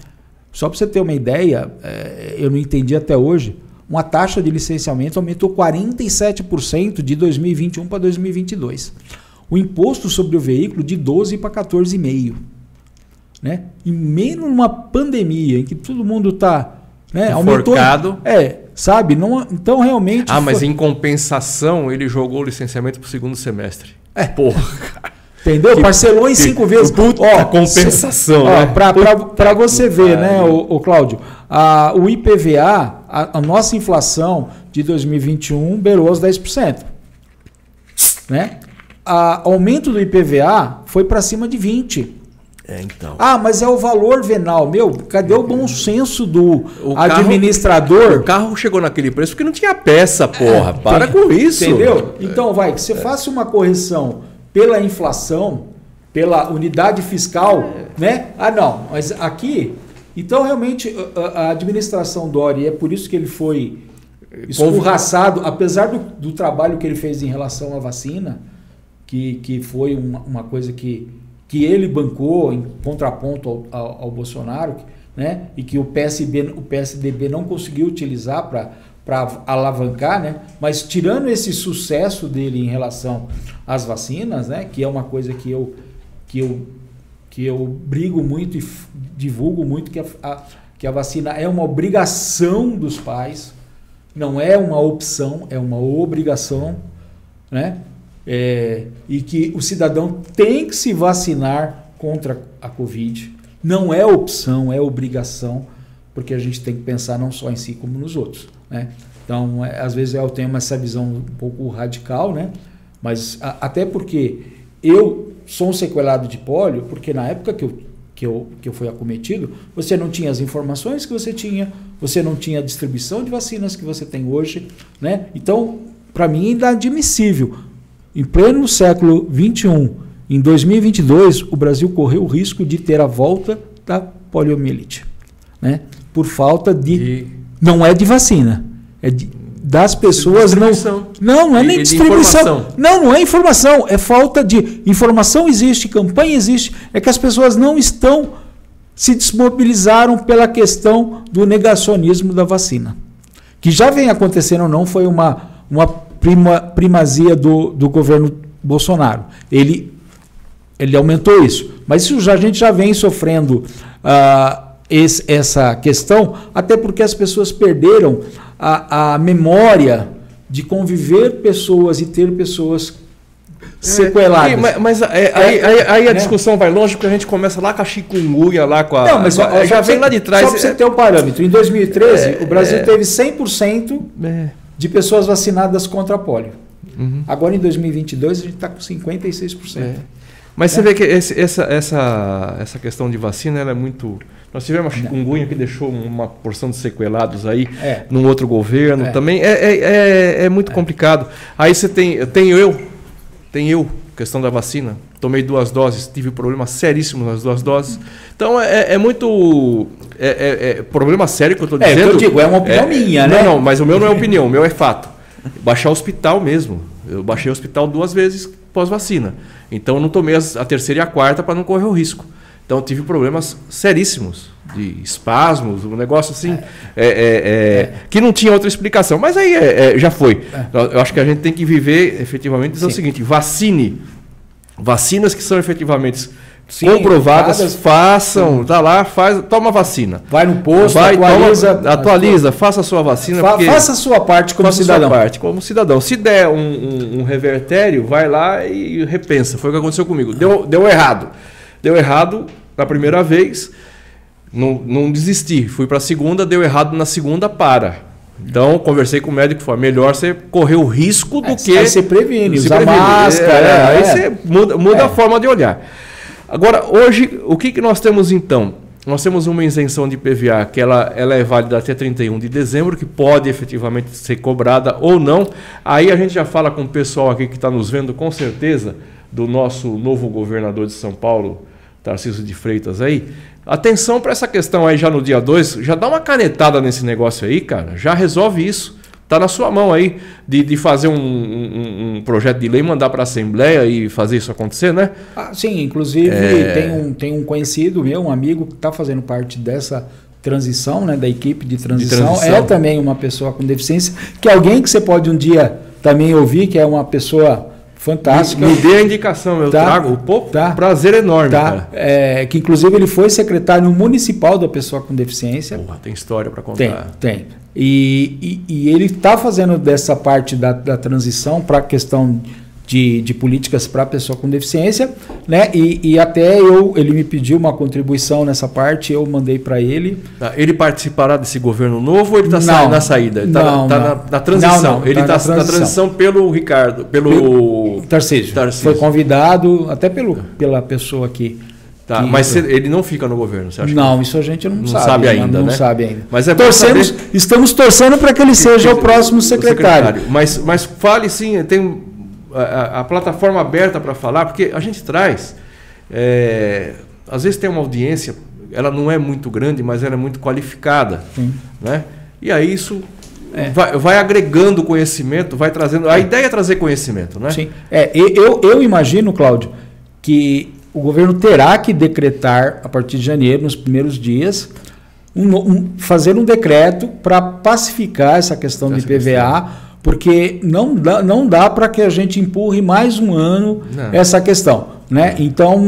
Só para você ter uma ideia, é, eu não entendi até hoje, uma taxa de licenciamento aumentou 47% de 2021 para 2022. O imposto sobre o veículo de 12 para 14,5%. Né? E menos numa pandemia em que todo mundo está né? Enforcado. Aumentou, é, sabe? Não, então realmente. Ah, mas em compensação ele jogou o licenciamento para o segundo semestre. É. Porra. Entendeu? Que, Parcelou em cinco vezes. Puta ó, compensação. Né? Para você ver, né, o, o Cláudio, a, o IPVA, a, a, nossa inflação de 2021 beirou os 10%. Né? A, aumento do IPVA foi para cima de 20%. É, então. Ah, mas é o valor venal. Meu, cadê o bom senso do o administrador? Carro, o carro chegou naquele preço porque não tinha peça, porra. É, Para tem, com isso. Entendeu? Então, vai, que você é. faça uma correção pela inflação, pela unidade fiscal, é. né? Ah, não, mas aqui. Então, realmente, a, a administração Dori, é por isso que ele foi escorraçado, apesar do, do trabalho que ele fez em relação à vacina, que, que foi uma, uma coisa que que ele bancou em contraponto ao, ao, ao Bolsonaro, né? e que o, PSB, o PSDB não conseguiu utilizar para alavancar, né? mas tirando esse sucesso dele em relação às vacinas, né? que é uma coisa que eu, que eu, que eu brigo muito e divulgo muito, que a, a, que a vacina é uma obrigação dos pais, não é uma opção, é uma obrigação. Né? é, e que o cidadão tem que se vacinar contra a Covid. Não é opção, é obrigação, porque a gente tem que pensar não só em si como nos outros. Né? Então, é, às vezes eu tenho essa visão um pouco radical, né? mas a, até porque eu sou um sequelado de pólio, porque na época que eu, que, eu, que eu fui acometido, você não tinha as informações que você tinha, você não tinha a distribuição de vacinas que você tem hoje. Né? Então, para mim, é inadmissível em pleno século XXI, em 2022, o Brasil correu o risco de ter a volta da poliomielite, né? Por falta de, e... não é de vacina, é de, das pessoas não não não é nem distribuição. não não é informação. É falta de informação existe campanha existe. É que as pessoas não estão se desmobilizaram pela questão do negacionismo da vacina. Que já vem acontecendo não foi uma uma prima, primazia do, do governo Bolsonaro. Ele, ele aumentou isso. Mas isso já, a gente já vem sofrendo uh, esse, essa questão, até porque as pessoas perderam a, a memória de conviver pessoas e ter pessoas sequeladas. É, mas, mas é, aí, aí, aí, a né? discussão vai longe porque a gente começa lá com a chikungunya, lá com a. Não, mas já vem lá de trás. Só para você ter um parâmetro. Em 2013, é, o Brasil é. teve 100% é. de pessoas vacinadas contra a polio. Uhum. Agora em 2022 a gente está com 56%. Mas você é. vê que esse, essa, essa, essa questão de vacina é muito. Nós tivemos a chikungunya que deixou uma porção de sequelados aí é. num outro governo é. também. É, é, é, é muito complicado. Aí você tem. Tenho eu, tem eu, questão da vacina. Tomei duas doses, tive problemas seríssimos nas duas doses. Então é, é muito. É, problema sério que eu estou dizendo. É, eu digo, é uma opinião minha, né? Não, não, mas o meu não é opinião, o meu é fato baixar hospital mesmo. Eu baixei o hospital duas vezes pós-vacina. Então não tomei a terceira e a quarta para não correr o risco. Então tive problemas seríssimos de espasmos, um negócio assim é, é, é, é. que não tinha outra explicação. Mas aí é, é, já foi. Eu acho que a gente tem que viver efetivamente dizer o seguinte: vacine vacinas que são efetivamente Sim, comprovadas, cada... façam, tá lá, faz, toma vacina. Vai no posto, Vai, atualiza, toma, atualiza, faça a sua vacina. Fa faça a sua parte como cidadão. parte como cidadão. Se der um, um, um, revertério, vai lá e repensa. Foi o que aconteceu comigo. Deu, deu errado. Deu errado na primeira vez, não, não desisti. Fui para a segunda, deu errado na segunda, para. Então, conversei com o médico, foi melhor você correr o risco do é, que. Aí você previne, usar máscara. É, é, aí você muda, muda a forma de olhar. Agora, hoje, o que, que nós temos então? Nós temos uma isenção de PVA que ela, ela é válida até 31 de dezembro, que pode efetivamente ser cobrada ou não. Aí a gente já fala com o pessoal aqui que está nos vendo, com certeza, do nosso novo governador de São Paulo, Tarcísio de Freitas aí. Atenção para essa questão aí já no dia 2, já dá uma canetada nesse negócio aí, cara, já resolve isso. Está na sua mão aí de, de fazer um, um, um projeto de lei, mandar para a Assembleia e fazer isso acontecer, né? Ah, sim, inclusive é... tem, um, tem um conhecido meu, um amigo que está fazendo parte dessa transição, né, da equipe de transição. de transição. É também uma pessoa com deficiência, que é alguém que você pode um dia também ouvir, que é uma pessoa fantástica. Me, me dê a indicação, eu tá, trago. Pô, tá, prazer enorme. Tá, é, que inclusive ele foi secretário municipal da pessoa com deficiência. Porra, tem história para contar. Tem, tem. E, e, e ele está fazendo dessa parte da, da transição para a questão de, de políticas para a pessoa com deficiência, né? E, e, até eu, ele me pediu uma contribuição nessa parte, eu mandei para ele. Tá, ele participará desse governo novo ou ele está sa na saída? Está tá na, na, transição. Não, não, ele está tá na, na, transição pelo Ricardo, pelo, pelo Tarcísio. Tarcísio. Foi convidado até pelo, pela pessoa aqui. Tá, mas ele não fica no governo, você acha? Não, que... isso a gente não, não sabe, sabe ainda. Não né? sabe ainda. Mas é Torcemos, saber... Estamos torcendo para que ele seja o próximo secretário. secretário. Mas, mas fale sim, tem a, a plataforma aberta para falar, porque a gente traz. É, às vezes tem uma audiência, ela não é muito grande, mas ela é muito qualificada. Sim. Né? E aí isso é. Vai, vai, agregando conhecimento, vai trazendo. A ideia é trazer conhecimento, né? Sim. É, eu, eu imagino, Cláudio, que o governo terá que decretar, a partir de janeiro, nos primeiros dias, um, um, fazer um decreto para pacificar essa questão essa de PVA, questão. Porque não dá, não dá para que a gente empurre mais um ano não. essa questão. Né? Então,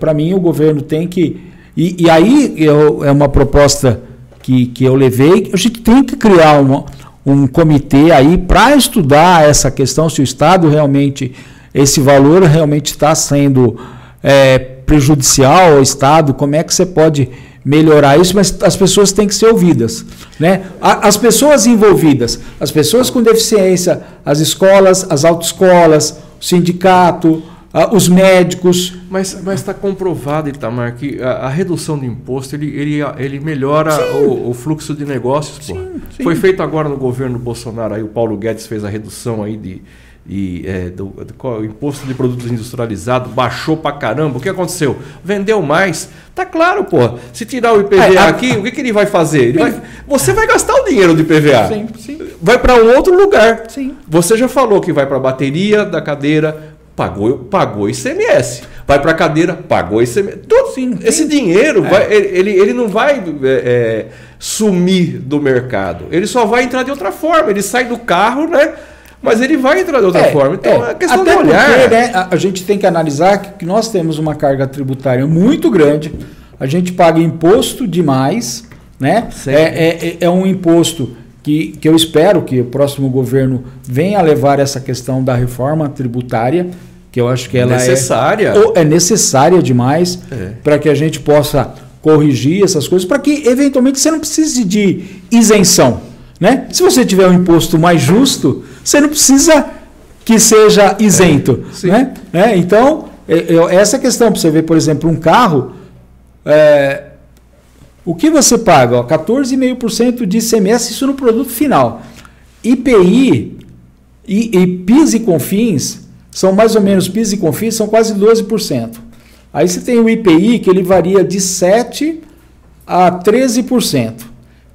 para mim, o governo tem que. E, e aí eu, é uma proposta que, que eu levei, a gente tem que criar uma, um comitê aí para estudar essa questão, se o Estado realmente, esse valor realmente está sendo é, prejudicial ao Estado, como é que você pode melhorar isso, mas as pessoas têm que ser ouvidas. Né? As pessoas envolvidas, as pessoas com deficiência, as escolas, as autoescolas, o sindicato, os médicos. Mas está comprovado, Itamar, que a, a, redução do imposto ele, ele, ele melhora o, o, fluxo de negócios. Sim, sim. Foi feito agora no governo Bolsonaro, aí o Paulo Guedes fez a redução aí de e é, do, do, o imposto de produtos industrializados baixou pra caramba. O que aconteceu? Vendeu mais. Tá claro, pô. Se tirar o IPVA é, aqui, a... o que, que ele vai fazer? Ele vai, você vai gastar o dinheiro do IPVA. Sim, sim. Vai para um outro lugar. Sim. Você já falou que vai para a bateria da cadeira, pagou, pagou ICMS. Vai para a cadeira, pagou ICMS. Tudo, sim, esse dinheiro, é. vai, ele, ele não vai é, é, sumir do mercado. Ele só vai entrar de outra forma. Ele sai do carro, né? Mas ele vai entrar de outra é, forma. Então é, é questão Até de olhar. Porque, né, a, a, gente tem que analisar que, nós temos uma carga tributária muito grande. A gente paga imposto demais. Né? É, é, é, é um imposto que, que eu espero que o próximo governo venha a levar essa questão da reforma tributária, que eu acho que ela necessária. é, é necessária demais é. para que a gente possa corrigir essas coisas, para que eventualmente você não precise de isenção. Né? Se você tiver um imposto mais justo, você não precisa que seja isento. É, né? É, então, essa questão, para você ver, por exemplo, um carro, é, o que você paga? 14,5% de ICMS, isso no produto final. IPI e, e PIS e CONFINS são mais ou menos, PIS e CONFINS são quase 12%. Aí você tem o IPI, que ele varia de 7% a 13%.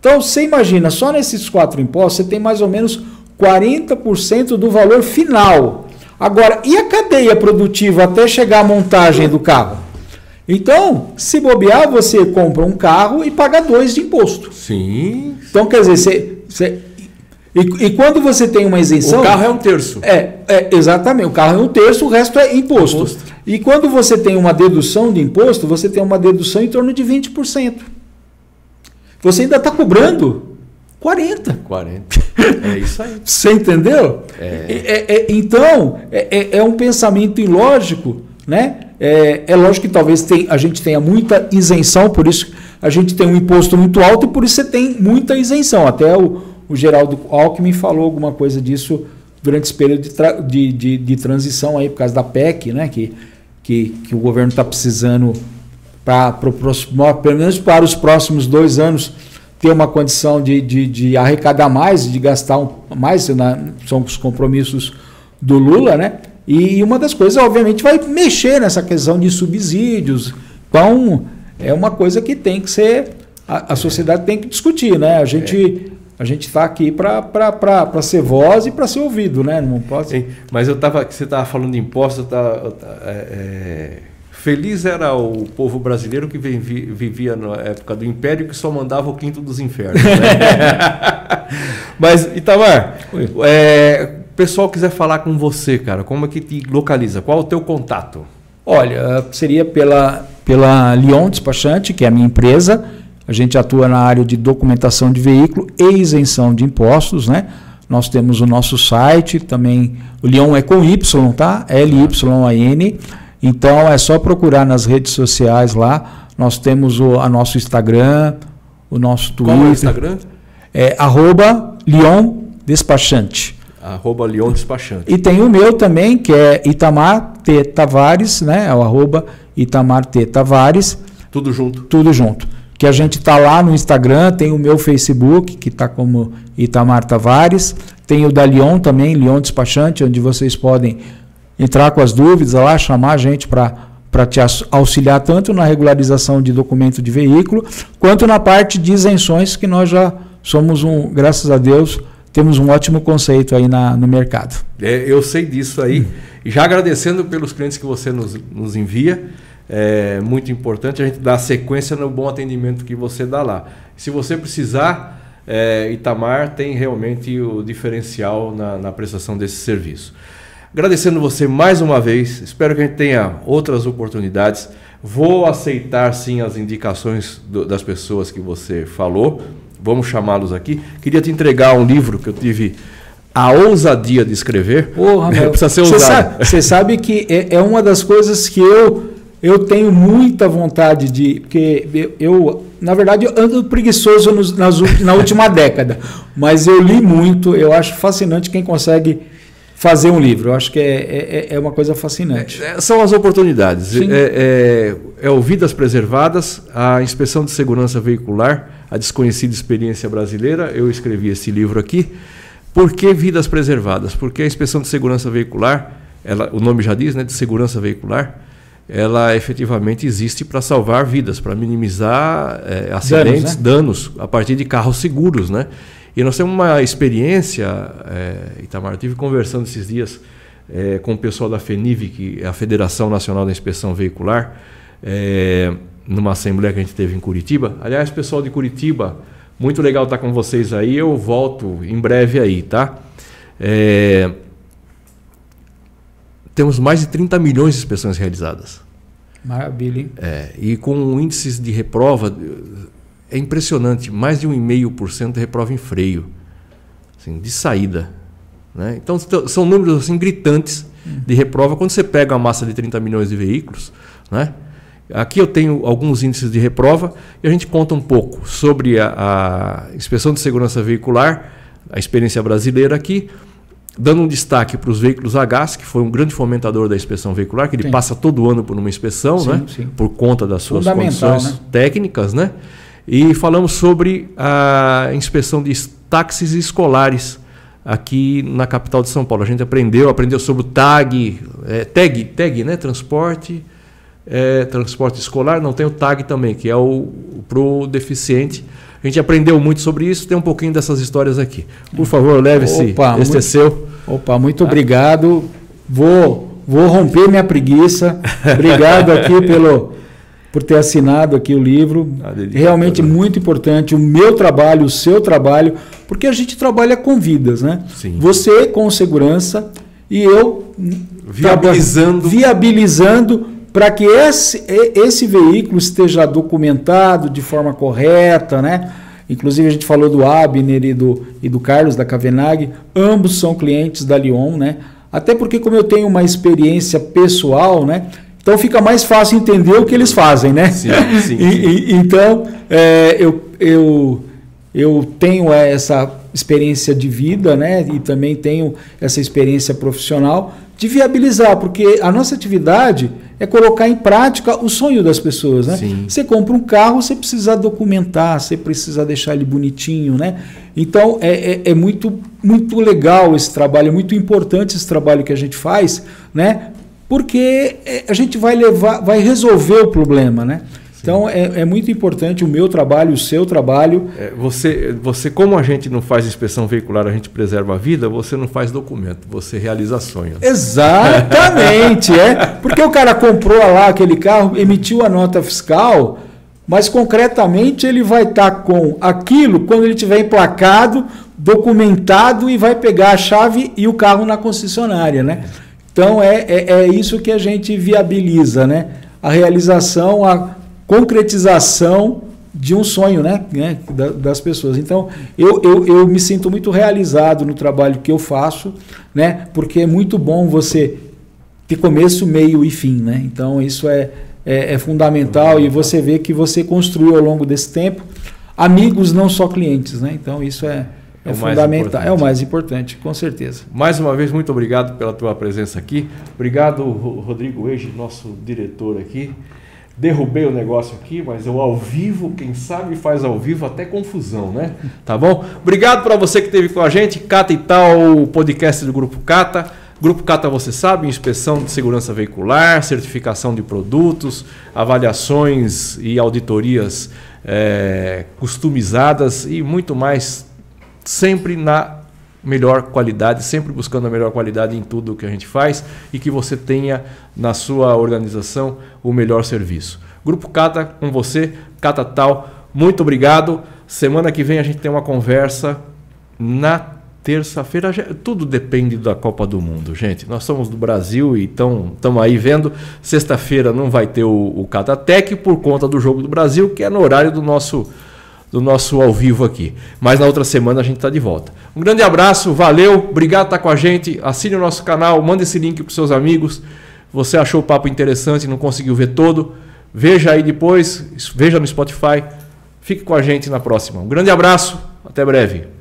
Então, você imagina, só nesses quatro impostos, você tem mais ou menos 40% do valor final. Agora, e a cadeia produtiva até chegar à montagem do carro? Então, se bobear, você compra um carro e paga dois de imposto. Sim. Então, quer dizer, você, você e, e, quando você tem uma isenção. O carro é um terço. É, é, exatamente. O carro é um terço, o resto é imposto. imposto. E quando você tem uma dedução de imposto, você tem uma dedução em torno de 20%. Você ainda está cobrando 40. 40. É isso aí. Você entendeu? É. É, é, então, é, é, é, um pensamento ilógico, né? É, é lógico que talvez tem, a gente tenha muita isenção, por isso a gente tem um imposto muito alto e por isso você tem muita isenção. Até o, o Geraldo Alckmin falou alguma coisa disso durante esse período de, de, de, de transição aí, por causa da PEC, né? Que, que, que o governo está precisando, para pelo menos para os próximos dois anos, ter uma condição de, de, de arrecadar mais, de gastar um, mais, né? são os compromissos do Lula, né? E uma das coisas, obviamente, vai mexer nessa questão de subsídios. Então, é uma coisa que tem que ser. A, a sociedade tem que discutir, né? A gente. É. A gente está aqui para ser voz e para ser ouvido, né? Não pode. Mas eu tava, você estava falando de impostos, tá, é, é, feliz era o povo brasileiro que vivia na época do Império que só mandava o quinto dos infernos. Né? mas Itamar, é, o pessoal quiser falar com você, cara, como é que te localiza? Qual é o teu contato? Olha, seria pela pela Lyon Despachante, que é a minha empresa a gente atua na área de documentação de veículo e isenção de impostos, né? Nós temos o nosso site também, o Leon é com Y, tá? L-Y-A-N. Então é só procurar nas redes sociais lá. Nós temos o a nosso Instagram, o nosso Twitter. Qual é o Instagram? É arroba Leon Despachante. Arroba Leon Despachante. E tem o meu também, que é Itamar T. Tavares, né? É o arroba Itamar T. Tavares. Tudo junto. Tudo junto que a gente está lá no Instagram, tem o meu Facebook, que está como Itamar Tavares, tem o da Lyon também, Lyon Despachante, onde vocês podem entrar com as dúvidas lá, chamar a gente para te auxiliar tanto na regularização de documento de veículo, quanto na parte de isenções, que nós já somos um, graças a Deus, temos um ótimo conceito aí na, no mercado. É, eu sei disso aí. Hum. Já agradecendo pelos clientes que você nos, nos envia é muito importante a gente dar sequência no bom atendimento que você dá lá. Se você precisar, é, Itamar tem realmente o diferencial na, na prestação desse serviço. Agradecendo você mais uma vez, espero que a gente tenha outras oportunidades. Vou aceitar sim as indicações do, das pessoas que você falou. Vamos chamá-los aqui. Queria te entregar um livro que eu tive a ousadia de escrever. Porra, Precisa ser ousado. Você sabe, sabe, que é, é uma das coisas que eu eu tenho muita vontade de. Porque eu, eu na verdade, eu ando preguiçoso nos, nas, na última década, mas eu li muito, eu acho fascinante quem consegue fazer um livro. Eu acho que é, é, é uma coisa fascinante. É, são as oportunidades. É, é, é o Vidas Preservadas, a Inspeção de Segurança Veicular, a Desconhecida Experiência Brasileira. Eu escrevi esse livro aqui. Por que Vidas Preservadas? Porque a Inspeção de Segurança Veicular, ela, o nome já diz, né, de segurança veicular, ela efetivamente existe para salvar vidas, para minimizar é, acidentes, danos, né? danos, a partir de carros seguros, né? E nós temos uma experiência, é, Itamar, eu estive conversando esses dias é, com o pessoal da FENIV, que é a Federação Nacional da Inspeção Veicular, é, numa assembleia que a gente teve em Curitiba. Aliás, pessoal de Curitiba, muito legal estar com vocês aí. Eu volto em breve aí, tá? É, temos mais de 30 milhões de inspeções realizadas. Maravilha, hein? É, e com índices de reprova, é impressionante, mais de 1,5% de reprova em freio, assim, de saída. Né? Então, são números assim, gritantes de reprova. Quando você pega a massa de 30 milhões de veículos, né? aqui eu tenho alguns índices de reprova e a gente conta um pouco sobre a, a inspeção de segurança veicular, a experiência brasileira aqui, dando um destaque para os veículos a gás, que foi um grande fomentador da inspeção veicular, que ele sim. passa todo ano por uma inspeção, sim, né? Sim. por conta das suas condições né? técnicas. Né? E falamos sobre a inspeção de táxis escolares aqui na capital de São Paulo. A gente aprendeu, aprendeu sobre o TAG, é, TAG, TAG, né? Transporte, é, transporte escolar, não tem o TAG também, que é o, o pro deficiente a gente aprendeu muito sobre isso, tem um pouquinho dessas histórias aqui. Por favor, leve-se. Este é seu. Opa, muito obrigado. Vou, vou romper minha preguiça. Obrigado aqui pelo, por ter assinado aqui o livro. Realmente muito importante o meu trabalho, o seu trabalho, porque a gente trabalha com vidas, né? Sim. Você com segurança e eu viabilizando, viabilizando para que esse, esse veículo esteja documentado de forma correta, né? Inclusive a gente falou do Abner e do, e do Carlos da Cavenag, ambos são clientes da Lyon, né? Até porque como eu tenho uma experiência pessoal, né? Então fica mais fácil entender o que eles fazem, né? Sim, sim. E, e, então é, eu, eu eu tenho essa experiência de vida, né? E também tenho essa experiência profissional de viabilizar, porque a nossa atividade é colocar em prática o sonho das pessoas, né? Sim. Você compra um carro, você precisa documentar, você precisa deixar ele bonitinho, né? Então é, é, é muito muito legal esse trabalho, é muito importante esse trabalho que a gente faz, né? Porque é, a gente vai levar, vai resolver o problema, né? Então é, é, muito importante o meu trabalho, o seu trabalho. É, você, você, como a gente não faz inspeção veicular, a gente preserva a vida, você não faz documento, você realiza sonhos. Exatamente, é. Porque o cara comprou lá aquele carro, emitiu a nota fiscal, mas concretamente ele vai estar tá com aquilo quando ele tiver emplacado, documentado e vai pegar a chave e o carro na concessionária, né? Então é, é, é isso que a gente viabiliza, né? A realização, a concretização de um sonho né, né, das pessoas. Então, eu, eu, eu me sinto muito realizado no trabalho que eu faço, né, porque é muito bom você ter começo, meio e fim. Né? Então, isso é, é, é fundamental e você vê que você construiu ao longo desse tempo amigos, não só clientes. Né? Então, isso é, é, é fundamental, é o mais importante, com certeza. Mais uma vez, muito obrigado pela tua presença aqui. Obrigado, Rodrigo Eige, nosso diretor aqui derrubei o negócio aqui, mas eu ao vivo, quem sabe faz ao vivo até confusão, né? Tá bom? Obrigado para você que esteve com a gente, Cata e tal, podcast do Grupo Cata. Grupo Cata, você sabe, inspeção de segurança veicular, certificação de produtos, avaliações e auditorias é, customizadas e muito mais, sempre na melhor qualidade, sempre buscando a melhor qualidade em tudo que a gente faz e que você tenha na sua organização o melhor serviço. Grupo Cata com você, Cata Tal, muito obrigado. Semana que vem a gente tem uma conversa na terça-feira. Tudo depende da Copa do Mundo, gente. Nós somos do Brasil e estamos aí vendo. Sexta-feira não vai ter o, o Catatec por conta do Jogo do Brasil, que é no horário do nosso do nosso ao vivo aqui. Mas na outra semana a gente está de volta. Um grande abraço, valeu, obrigado por estar com a gente. Assine o nosso canal, manda esse link para seus amigos. Você achou o papo interessante, não conseguiu ver todo? Veja aí depois, veja no Spotify. Fique com a gente na próxima. Um grande abraço, até breve.